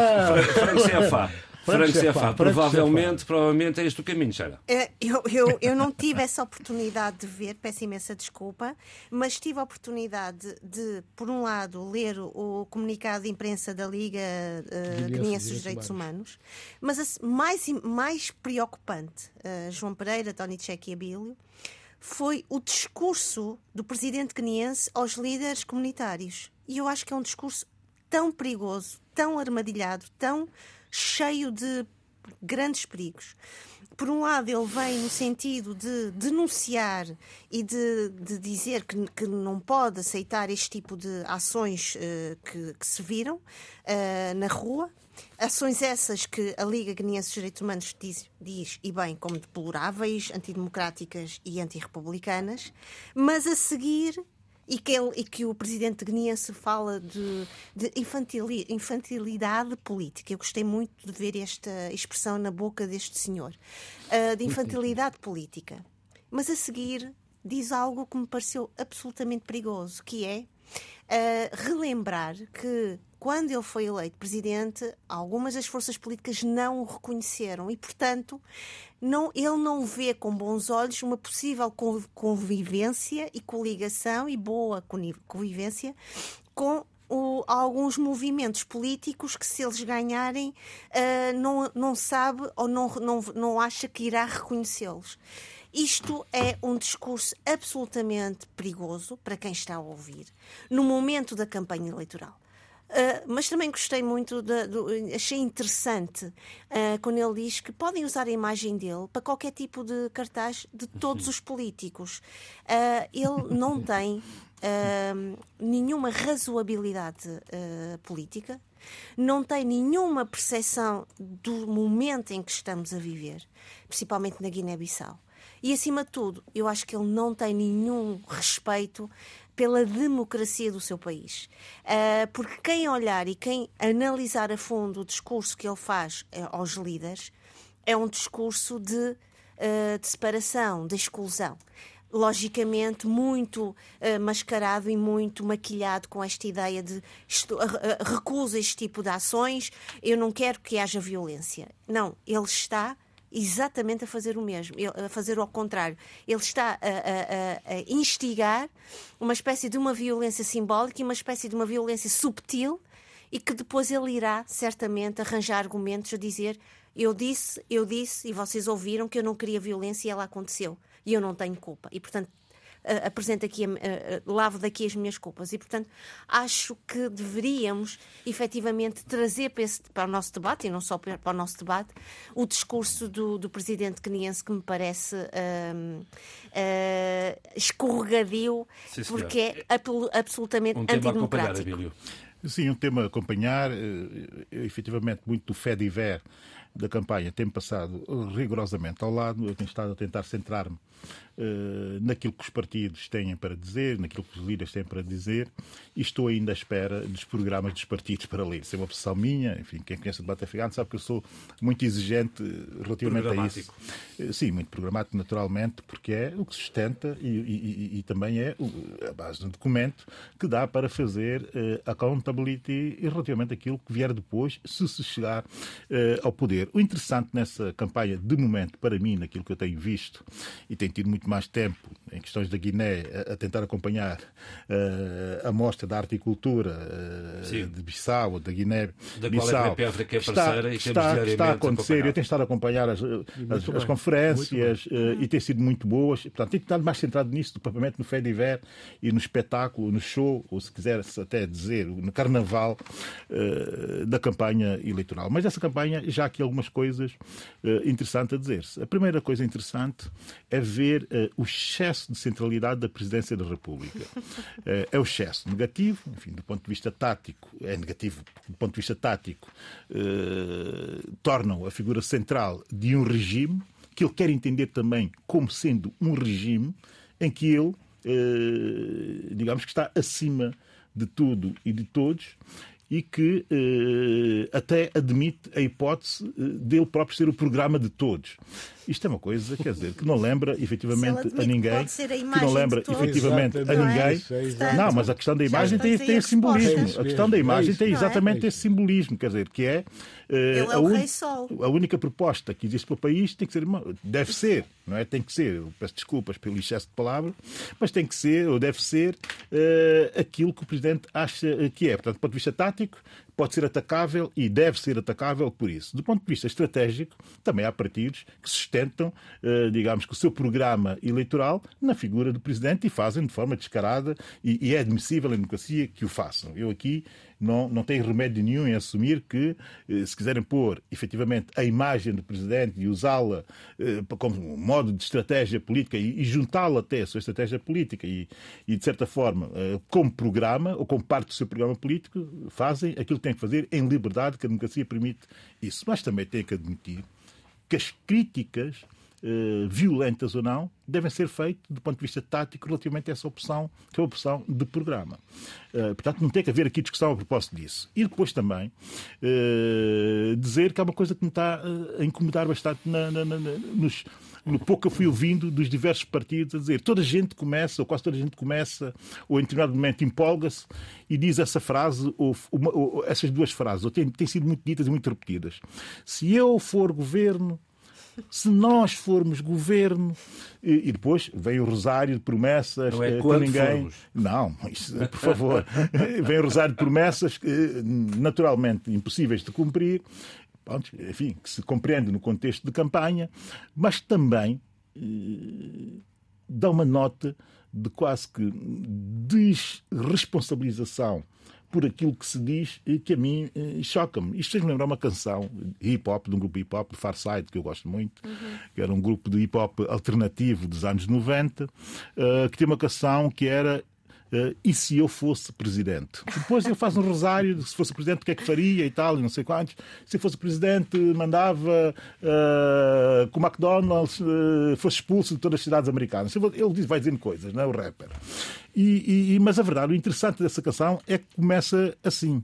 Franco CFA. Franco CFA. Provavelmente, provavelmente é este o caminho, Sheila. É, eu, eu, eu não tive essa oportunidade de ver, peço imensa desculpa, mas tive a oportunidade de, por um lado, ler o comunicado de imprensa da Liga uh, Guineense dos Direitos Humanos, mas a, mais, mais preocupante, uh, João Pereira, Tony Tcheque e Abílio, foi o discurso do presidente guineense aos líderes comunitários. E eu acho que é um discurso tão perigoso, tão armadilhado, tão cheio de grandes perigos. Por um lado, ele vem no sentido de denunciar e de, de dizer que, que, não pode aceitar este tipo de ações uh, que, que, se viram uh, na rua, Ações essas que a Liga Guineense dos Direitos Humanos diz, diz, e bem, como deploráveis, antidemocráticas e antirrepublicanas, mas a seguir e que, ele, e que o presidente guineense fala de, de infantilidade política. Eu gostei muito de ver esta expressão na boca deste senhor, uh, de infantilidade política. Mas a seguir diz algo que me pareceu absolutamente perigoso, que é uh, relembrar que quando ele foi eleito presidente, algumas das forças políticas não o reconheceram e, portanto, não, ele não vê com bons olhos uma possível convivência e coligação e boa convivência com o, alguns movimentos políticos que, se eles ganharem, uh, não, não sabe ou não, não, não acha que irá reconhecê-los. Isto é um discurso absolutamente perigoso para quem está a ouvir no momento da campanha eleitoral. Uh, mas também gostei muito, de, de, achei interessante uh, quando ele diz que podem usar a imagem dele para qualquer tipo de cartaz de todos os políticos. Uh, ele não tem nenhuma razoabilidade política, não tem nenhuma percepção do momento em que estamos a viver, principalmente na Guiné-Bissau. E, acima de tudo, eu acho que ele não tem nenhum respeito pela democracia do seu país. Uh, porque quem olhar e quem analisar a fundo o discurso que ele faz uh, aos líderes é um discurso de, uh, de separação, de exclusão logicamente muito uh, mascarado e muito maquilhado com esta ideia de uh, recusa este tipo de ações, eu não quero que haja violência. Não, ele está exatamente a fazer o mesmo, a fazer ao contrário. Ele está a, a, a, instigar uma espécie de uma violência simbólica e uma espécie de uma violência subtil e que depois ele irá certamente arranjar argumentos a dizer eu disse, eu disse e vocês ouviram que eu não queria violência e ela aconteceu e eu não tenho culpa. E portanto uh, apresento aqui, uh, lavo daqui as minhas culpas. E, portanto, acho que deveríamos efetivamente trazer para, esse, para, o nosso debate, e não só para, o nosso debate, o discurso do, do presidente queniense que me parece uh, escorregadio, Sim, porque é absolutamente um antidemocrático. Sim, um tema a acompanhar, efetivamente, muito do fé de ver da campanha tem passado rigorosamente ao lado. Eu tenho estado a tentar centrar-me uh, naquilo que os partidos têm para dizer, naquilo que os líderes têm para dizer, e estou ainda à espera dos programas dos partidos para ler. Isso é uma obsessão minha, enfim, quem conhece o debate africano sabe que eu sou muito exigente relativamente a isso. Uh, sim, muito programático, naturalmente, porque é o que sustenta e, e, e, e também é a base do documento que dá para fazer uh, accountability relativamente àquilo que vier depois, se se chegar ao poder o interessante nessa campanha, de momento, para mim, naquilo que eu tenho visto, e tenho tido muito mais tempo em questões da Guiné a, a tentar acompanhar uh, a mostra da arte e cultura uh, de Bissau, da Guiné. Da Bissau, qual a Guiné é parceira está, e está, está a acontecer. Eu tenho estado a acompanhar as, as, as conferências uh, e tem sido muito boas. Portanto, tenho estado mais centrado nisso, propriamente no Fé de Ver e no espetáculo, no show, ou se quiser até dizer, no carnaval da campanha eleitoral. Mas essa campanha, já que algumas coisas uh, interessantes a dizer-se. A primeira coisa interessante é ver uh, o excesso de centralidade da Presidência da República. Uh, é o excesso negativo, enfim, do ponto de vista tático, é negativo do ponto de vista tático, tornam a figura central de um regime que ele quer entender também como sendo um regime em que ele, digamos que está acima de tudo e de todos e que eh, até admite a hipótese eh, dele próprio ser o programa de todos. Isto é uma coisa, quer dizer, que não lembra efetivamente a ninguém. Que não lembra efetivamente a ninguém. É não, mas a questão da imagem tem, tem esse simbolismo. A questão da imagem tem exatamente esse simbolismo, quer dizer, que é, uh, a, un... a, única proposta que existe para o país tem que ser, deve ser, não é? Tem que ser, peço desculpas pelo excesso de palavras, mas tem que ser, ou deve ser, uh, aquilo que o Presidente acha que é. Portanto, do ponto de vista tático, pode ser atacável e deve ser atacável por isso. Do ponto de vista estratégico, também há partidos que sustentam, eh, digamos que o seu programa eleitoral na figura do presidente e fazem de forma descarada e é admissível em democracia que o façam. Eu aqui não, não têm remédio nenhum em assumir que, eh, se quiserem pôr efetivamente a imagem do presidente e usá-la eh, como modo de estratégia política e, e juntá-la até à sua estratégia política e, e, de certa forma, eh, como programa ou como parte do seu programa político, fazem aquilo que têm que fazer em liberdade, que a democracia permite isso. Mas também têm que admitir que as críticas eh, violentas ou não, devem ser feitas do ponto de vista tático relativamente a essa opção, que é a opção de programa. Uh, portanto, não tem que haver aqui discussão a propósito disso. E depois também uh, dizer que há uma coisa que me está a incomodar bastante na, na, na, nos, no pouco eu fui ouvindo dos diversos partidos a dizer toda a gente começa, ou quase toda a gente começa, ou em determinado momento empolga-se e diz essa frase, ou, uma, ou essas duas frases, ou têm, têm sido muito ditas e muito repetidas. Se eu for governo, se nós formos governo. E, e depois vem o rosário de promessas Não é que ninguém. Formos. Não, isso, por favor. vem o rosário de promessas naturalmente impossíveis de cumprir. Enfim, que se compreende no contexto de campanha, mas também eh, dá uma nota de quase que desresponsabilização por aquilo que se diz que a mim eh, choca-me. Isto fez-me lembrar uma canção hip hop, de um grupo hip hop, Far Side, que eu gosto muito, uhum. que era um grupo de hip hop alternativo dos anos 90, uh, eh, que tinha uma canção que era e se eu fosse presidente? Depois ele faz um rosário de se fosse presidente o que é que faria e tal, e não sei quantos. Se fosse presidente, mandava uh, que o McDonald's uh, fosse expulso de todas as cidades americanas. Ele vai dizendo coisas, não é? O rapper. E, e, mas a verdade, o interessante dessa canção é que começa assim.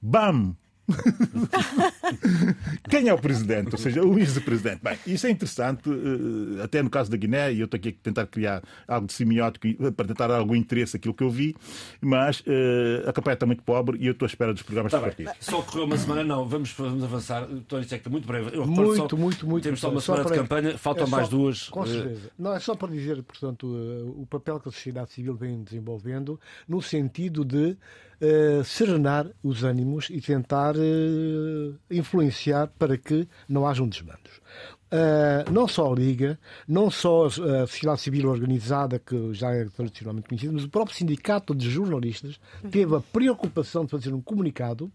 Bam! Quem é o presidente? Ou seja, o vice-presidente. Bem, isso é interessante, eh, até no caso da Guiné, e eu estou aqui a tentar criar algo de semiótico eh, para tentar dar algum interesse aquilo que eu vi, mas uh, a campanha está muito pobre e eu estou à espera dos programas tá de partido. Só correu uma semana, não, vamos, vamos avançar. Tony Secta, muito breve. Eu muito, só, muito, muito. Temos só uma semana de campanha, faltam é mais duas. Com certeza. Não, é só para dizer, portanto, o papel que a sociedade civil vem desenvolvendo no sentido de uh, serenar os ânimos e tentar uh, influenciar para que não hajam desmandos. Uh, não só a Liga, não só a sociedade civil organizada, que já é tradicionalmente conhecida, mas o próprio sindicato de jornalistas teve a preocupação de fazer um comunicado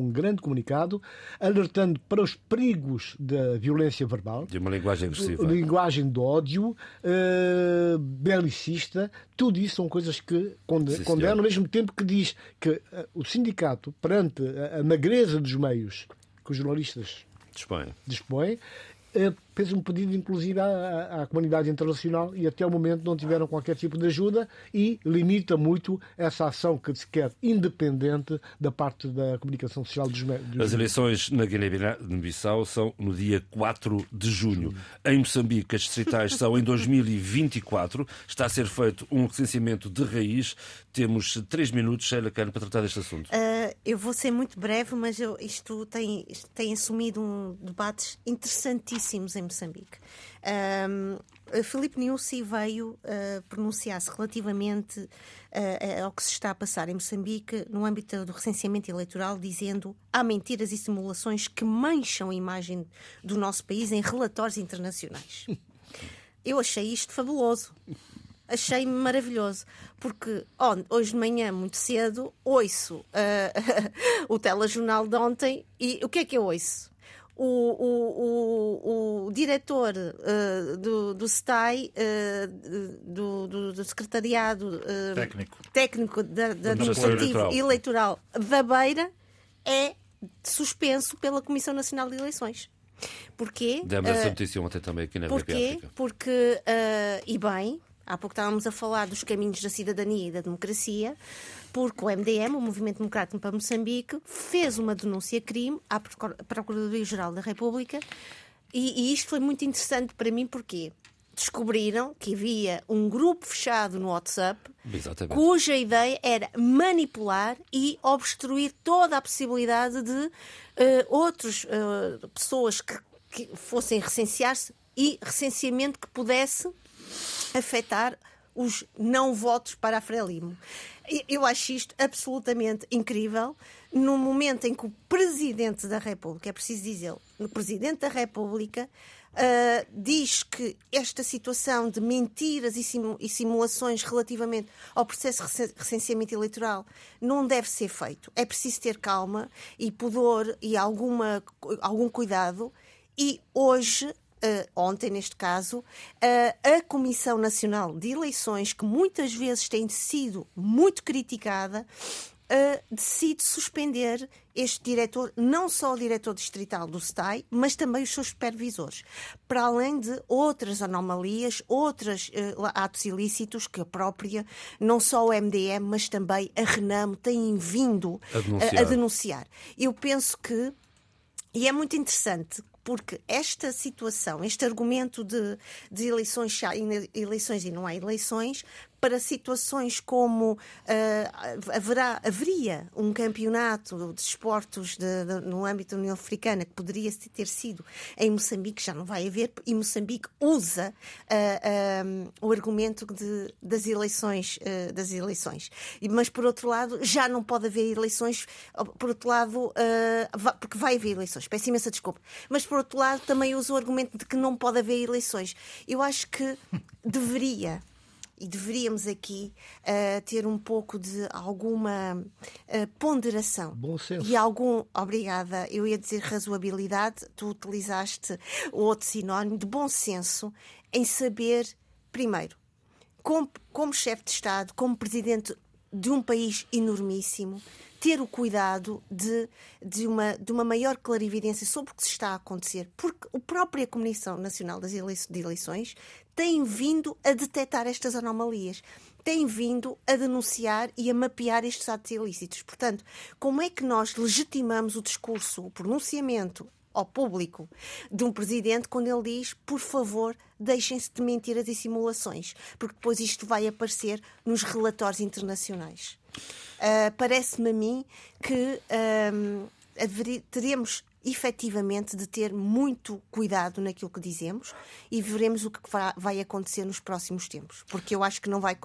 um grande comunicado alertando para os perigos da violência verbal, de uma linguagem agressiva, linguagem de ódio, uh, belicista, tudo isso são coisas que condenam, ao mesmo tempo que diz que uh, o sindicato, perante a, a magreza dos meios que os jornalistas dispõem, dispõem eh, fez um pedido, inclusive, à, à, comunidade internacional e até o momento não tiveram qualquer tipo de ajuda e limita muito essa ação que se quer independente da parte da comunicação social dos, dos... As eleições na Guiné-Bissau são no dia 4 de junho. Em Moçambique, as distritais são em 2024. Está a ser feito um recenseamento de raiz. Temos três minutos, Sheila Cano, para tratar deste assunto. Uh, eu vou ser muito breve, mas eu, isto tem, tem assumido um debates interessantíssimos em Moçambique. Um, Filipe veio uh, pronunciar-se relativamente uh, ao que se está a passar em Moçambique no âmbito do recenseamento eleitoral, dizendo há mentiras e simulações que mancham a imagem do nosso país em relatórios internacionais. Eu achei isto fabuloso. Achei maravilhoso, porque oh, hoje de manhã, muito cedo, ouço uh, o telejornal de ontem e o que é que eu ouço? O, o, o, o diretor uh, do, do STAI, uh, do, do, do, Secretariado uh, Técnico, técnico da, da Administrativo eleitoral. eleitoral da Beira, é suspenso pela Comissão Nacional de Eleições. Porquê? Demos essa notícia ontem também aqui na Porquê? Porque, e bem, há pouco estávamos a falar dos caminhos da cidadania e da democracia porque o MDM, o Movimento Democrático para Moçambique, fez uma denúncia-crime à Procuradoria-Geral da República e, e isto foi muito interessante para mim porque descobriram que havia um grupo fechado no WhatsApp Exatamente. cuja ideia era manipular e obstruir toda a possibilidade de uh, outras uh, pessoas que, que fossem recensear-se e recenseamento que pudesse afetar os não votos para a Frelimo. Eu acho isto absolutamente incrível. no momento em que o Presidente da República, é preciso dizer, o Presidente da República uh, diz que esta situação de mentiras e, e, simulações relativamente ao processo de recenseamento eleitoral não deve ser feito. É preciso ter calma e pudor e alguma, algum cuidado. E hoje ontem, neste caso, uh, a Comissão Nacional de Eleições, que muitas vezes tem sido muito criticada, uh, decide suspender este diretor, não só o diretor distrital do STAI, mas também os seus supervisores, para além de outras anomalias, outros uh, atos ilícitos que a própria, não só o MDM, mas também a Renamo têm vindo a denunciar. a denunciar. Eu penso que, e é muito interessante, porque esta situação, este argumento de, de eleições, eleições e não há eleições, para situações como uh, haverá, haveria um campeonato de esportes de, de, no âmbito da União Africana que poderia ter sido em Moçambique, já não vai haver, e Moçambique usa uh, um, o argumento de, das eleições, uh, das eleições. Mas por outro lado, já não pode haver eleições, por outro lado, porque vai haver eleições, peço imensa desculpa, mas por outro lado também usa o argumento de que não pode haver eleições. Eu acho que deveria e deveríamos aqui uh, ter um pouco de alguma uh, ponderação. Bom senso. E algum, obrigada, eu ia dizer razoabilidade, tu utilizaste o outro sinónimo de bom senso em saber, primeiro, como, como chefe de Estado, como presidente de um país enormíssimo, ter o cuidado de, de, uma, de uma maior clarividência sobre o que se está a acontecer, porque a própria Comissão Nacional das Eleições tem vindo a detectar estas anomalias, tem vindo a denunciar e a mapear estes atos ilícitos. Portanto, como é que nós legitimamos o discurso, o pronunciamento ao público de um presidente quando ele diz, por favor, deixem-se de mentiras e simulações, porque depois isto vai aparecer nos relatórios internacionais. Uh, Parece-me a mim que uh, teríamos efetivamente de ter muito cuidado naquilo que dizemos e veremos o que vai acontecer nos próximos tempos, porque eu acho que não vai,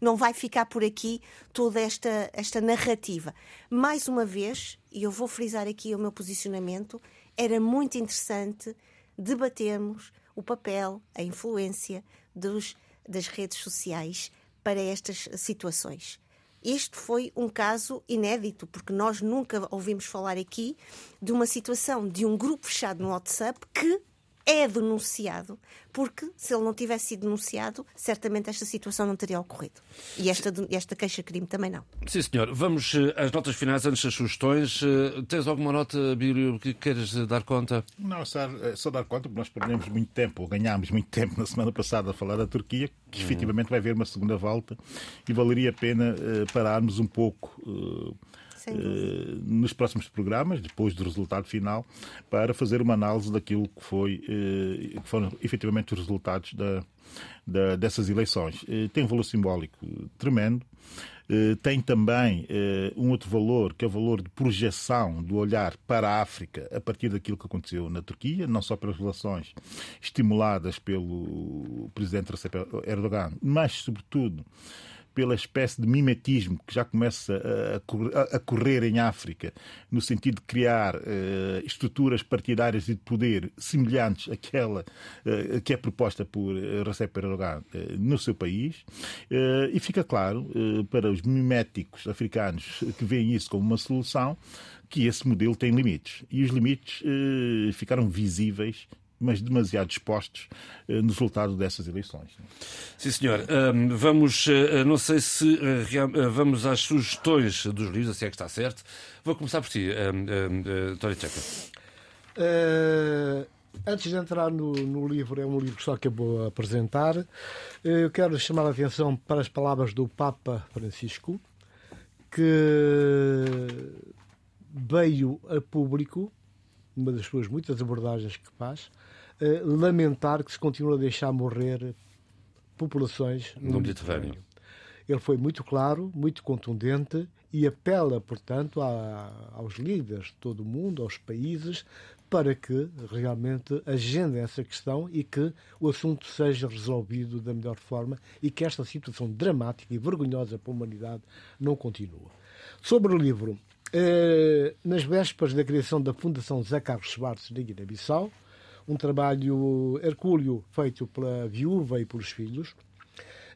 não vai ficar por aqui toda esta, esta narrativa. Mais uma vez, e eu vou frisar aqui o meu posicionamento, era muito interessante debatermos o papel, a influência dos, das redes sociais para estas situações. Este foi um caso inédito, porque nós nunca ouvimos falar aqui de uma situação de um grupo fechado no WhatsApp que é denunciado, porque se ele não tivesse sido denunciado, certamente esta situação não teria ocorrido. E esta, esta queixa-crime também não. Sim, senhor. Vamos eh, às notas finais antes das sugestões. Eh, tens alguma nota, Bílio, que queres dar conta? Não, só, eh, só dar conta, porque nós perdemos muito tempo, ou ganhámos muito tempo na semana passada a falar da Turquia, que uhum. efetivamente vai haver uma segunda volta e valeria a pena uh, pararmos um pouco. Uh, eh, nos próximos programas, depois do resultado final, para fazer uma análise daquilo que, foi, eh, que foram efetivamente os resultados da, da, dessas eleições. Eh, tem um valor simbólico tremendo. Tem também um outro valor, que é o valor de projeção do olhar para a África a partir daquilo que aconteceu na Turquia, não só pelas relações estimuladas pelo presidente Recep Erdogan, mas, sobretudo, pela espécie de mimetismo que já começa a, correr em África, no sentido de criar uh, estruturas partidárias e de poder semelhantes àquela uh, que é proposta por Recep Erdogan no seu país. e fica claro para os miméticos africanos que veem isso como uma solução que esse modelo tem limites. E os limites ficaram visíveis mas demasiado expostos uh, no resultado dessas eleições. Sim, senhor. Vamos, uh, não sei se vamos às sugestões dos livros, assim é que está certo. Vou começar por ti, Tória Tcheca. Antes de entrar no, no, livro, é um livro que só que eu vou apresentar. Eu quero chamar a atenção para as palavras do Papa Francisco, que veio a público, uma das suas muitas abordagens que faz, lamentar que se continua a deixar morrer populações no, no Mediterrâneo. Mediterrâneo. Ele foi muito claro, muito contundente e apela, portanto, a, aos líderes de todo o mundo, aos países, para que realmente agendem essa questão e que o assunto seja resolvido da melhor forma e que esta situação dramática e vergonhosa para a humanidade não continue. Sobre o livro, eh, nas vésperas da criação da Fundação Zé Carlos Schwartz de Guiné-Bissau, um trabalho hercúleo feito pela viúva e pelos filhos.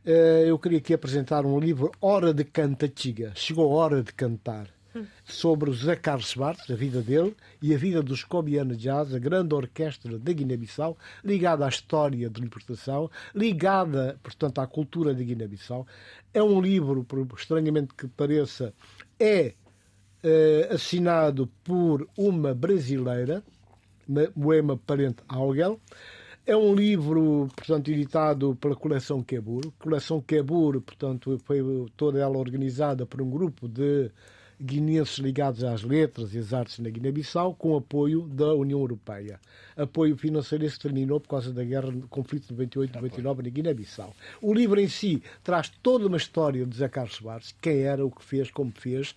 Eh, eu queria aqui apresentar um livro, Hora de Cantachiga. Chegou a hora de cantar sobre José Carlos Schwartz, a vida dele e a vida dos Cobiana Jazz, a grande orquestra da Guiné-Bissau, ligada à história de libertação, ligada, portanto, à cultura da Guiné-Bissau. É um livro, por estranhamente que pareça, é eh, assinado por uma brasileira, Moema Parente Augel. É um livro, portanto, editado pela coleção Quebur. Coleção Quebur, portanto, foi toda ela organizada por um grupo de guineenses ligados às letras e às artes na Guiné-Bissau, com apoio da União Europeia. Apoio financeiro esse terminou por causa da guerra, do conflito de 28 e 29 na Guiné-Bissau. O livro em si traz toda uma história de Zé Carlos Soares, quem era, o que fez, como fez,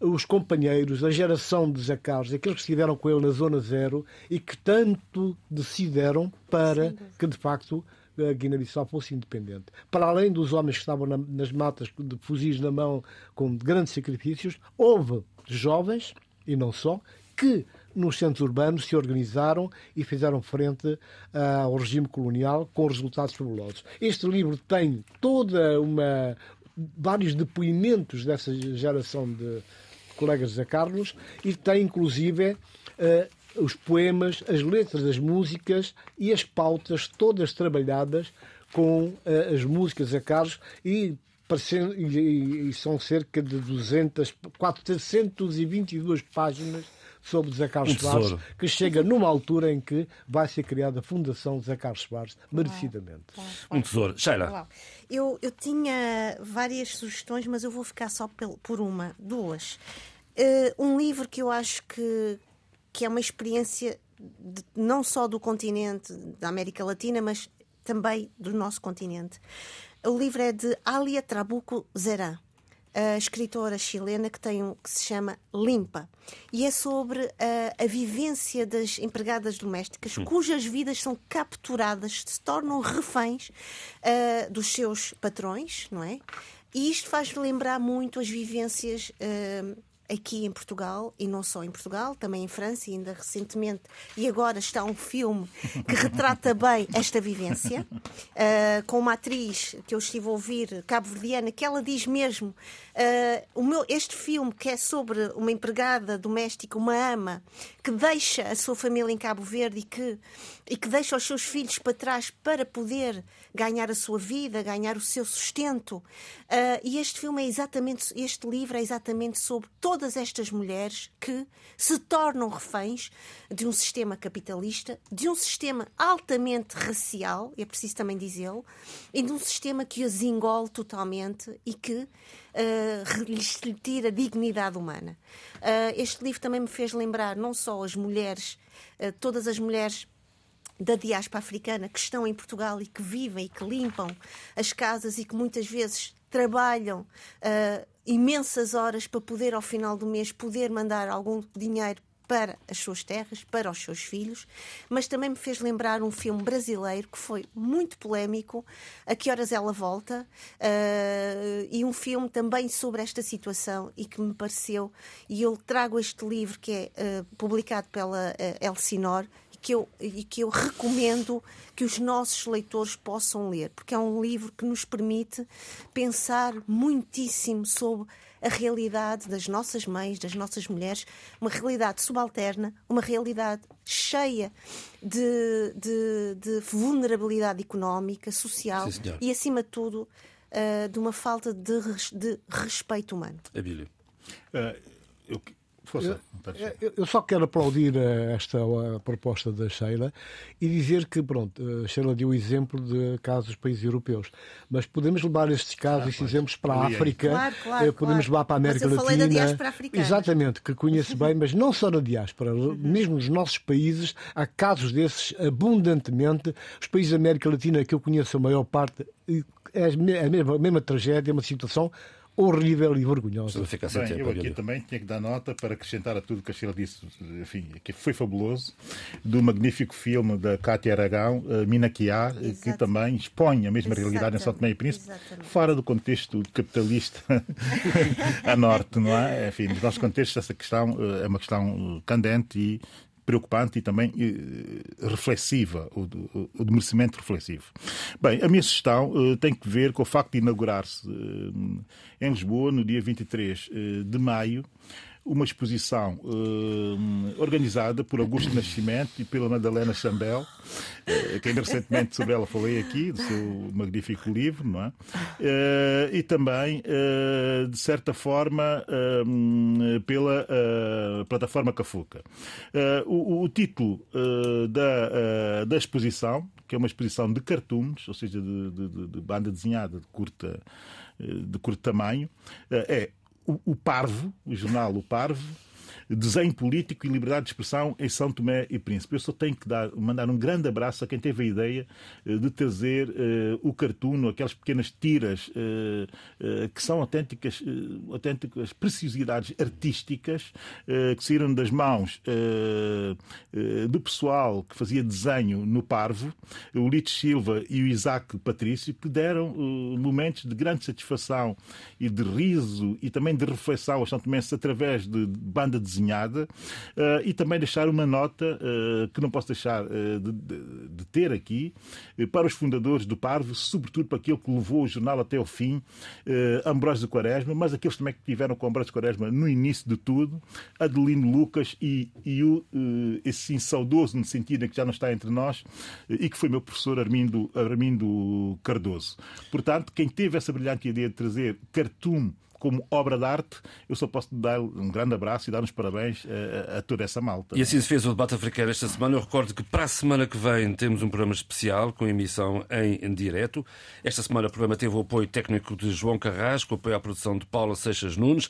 os companheiros, a geração de Zé Carlos, aqueles que estiveram com ele na Zona Zero e que tanto decidiram para que, de facto, a Guiné-Bissau fosse independente. Para além dos homens que estavam na, nas matas de fuzis na mão com grandes sacrifícios, houve jovens, e não só, que nos centros urbanos se organizaram e fizeram frente ao regime colonial com resultados fabulosos. Este livro tem toda uma vários depoimentos dessa geração de colegas de Zé Carlos e tem inclusive uh, os poemas, as letras das músicas e as pautas todas trabalhadas com uh, as músicas a Carlos e, e, e, são cerca de 200, 422 páginas sobre Zé Carlos um Soares, que chega numa altura em que vai ser criada a Fundação Zé Carlos Soares, merecidamente. Um tesouro. Sheila. Eu, eu tinha várias sugestões, mas eu vou ficar só por uma, duas. Uh, um livro que eu acho que, que é uma experiência de, não só do continente da América Latina, mas também do nosso continente. O livro é de Alia Trabuco Zeran, a escritora chilena que tem um que se chama Limpa e é sobre a, a vivência das empregadas domésticas hum. cujas vidas são capturadas, se tornam reféns uh, dos seus patrões, não é? E isto faz lembrar muito as vivências uh, aqui em Portugal e não só em Portugal, também em França, ainda recentemente. E agora está um filme que retrata bem esta vivência, uh, com uma atriz que eu estive a ouvir, cabo-verdiana, que ela diz mesmo: uh, o meu, este filme, que é sobre uma empregada doméstica, uma ama, que deixa a sua família em Cabo Verde e que, e que deixa os seus filhos para trás para poder ganhar a sua vida, ganhar o seu sustento. Uh, e este filme é exatamente, este livro é exatamente sobre todas estas mulheres que se tornam reféns de um sistema capitalista, de um sistema altamente racial, é preciso também dizê-lo, e de um sistema que as engole totalmente e que uh, lhes tira a dignidade humana. Uh, este livro também me fez lembrar não só as mulheres, uh, todas as mulheres da diáspora africana que estão em Portugal e que vivem e que limpam as casas e que muitas vezes trabalham uh, imensas horas para poder ao final do mês poder mandar algum dinheiro para as suas terras, para os seus filhos, mas também me fez lembrar um filme brasileiro que foi muito polémico, A Que Horas Ela Volta, uh, e um filme também sobre esta situação e que me pareceu, e eu trago este livro que é uh, publicado pela uh, Elsinor, que eu, e que eu recomendo que os nossos leitores possam ler, porque é um livro que nos permite pensar muitíssimo sobre a realidade das nossas mães, das nossas mulheres, uma realidade subalterna, uma realidade cheia de, de, de vulnerabilidade económica, social Sim, e, acima de tudo, uh, de uma falta de, de respeito humano. Abílio. Uh, eu Força, eu, eu, só quero aplaudir eh, esta proposta da Sheila e dizer que, pronto, a Sheila deu o exemplo de casos dos países europeus, mas podemos levar estes casos, estes exemplos para a África, claro, claro, eh, podemos claro. levar para a América mas eu Latina. Falei da diáspora africana. Exatamente, que conheço bem, mas não só na diáspora, mesmo nos nossos países, há casos desses abundantemente. Os países da América Latina que eu conheço a maior parte, é a mesma, a mesma tragédia, uma situação horrível e vergonhosa. Fica Bem, tempo, eu aqui também tinha que dar nota para acrescentar a tudo que a Sheila disse, enfim, que foi fabuloso, do magnífico filme da Cátia Aragão, eh, Minaquiá, eh, que também expõe a mesma realidade em São Tomé e Príncipe, Exatamente. fora do contexto capitalista a norte, não é? Enfim, nos nossos contextos essa questão eh, é uma questão candente e preocupante e também eh, reflexiva, o do, o do merecimento reflexivo. Bem, a minha sugestão eh, tem que ver com o facto de inaugurar-se eh, em Lisboa, no dia 23 eh, de maio, uma exposição eh, organizada por Augusto Nascimento e pela Madalena Chambel, eh, que ainda recentemente sobre ela falei aqui, do seu magnífico livro, não é? Eh, e também, de certa forma, pela plataforma Cafuca. O, o título da, da exposição, que é uma exposição de cartoons, ou seja, de, de- de- banda desenhada de curta, de curto tamanho, é o, o Parvo, o jornal O Parvo, Desenho Político e Liberdade de Expressão em São Tomé e Príncipe. Eu só tenho que dar, mandar um grande abraço a quem teve a ideia eh, de trazer eh, o cartoon, aquelas pequenas tiras eh, eh, que são autênticas, autênticas preciosidades artísticas que saíram das mãos do pessoal que fazia desenho no Parvo, o Lito Silva e o Isaac Patrício, que deram momentos de grande satisfação e de riso e também de reflexão aos São Tomenses através de banda desenhada eh, e também deixar uma nota eh, que não posso deixar eh, de, de- de ter aqui para os fundadores do Parvo, sobretudo para aquele que levou o jornal até o fim, Ambrósio Quaresma, mas aqueles também que tiveram com Ambrósio Quaresma no início de tudo, Adelino Lucas e, e o, esse sim, saudoso no sentido em que já não está entre nós e que foi meu professor Armindo, Armindo Cardoso. Portanto, quem teve essa brilhante ideia de trazer cartoon como obra de arte, eu só posso dar um grande abraço e dar uns parabéns a, a- toda essa malta. E assim se fez o debate africano esta semana. Eu recordo que para a semana que vem temos um programa especial com emissão em, em direto. Esta semana o programa teve o apoio técnico de João Carrasco, apoio à produção de Paula Seixas Nunes.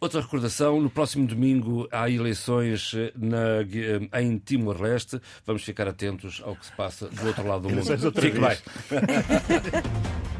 Outra recordação, no próximo domingo há eleições eh, na, eh, em Timor-Leste. Vamos ficar atentos ao que se passa do outro lado do mundo. Fique bem.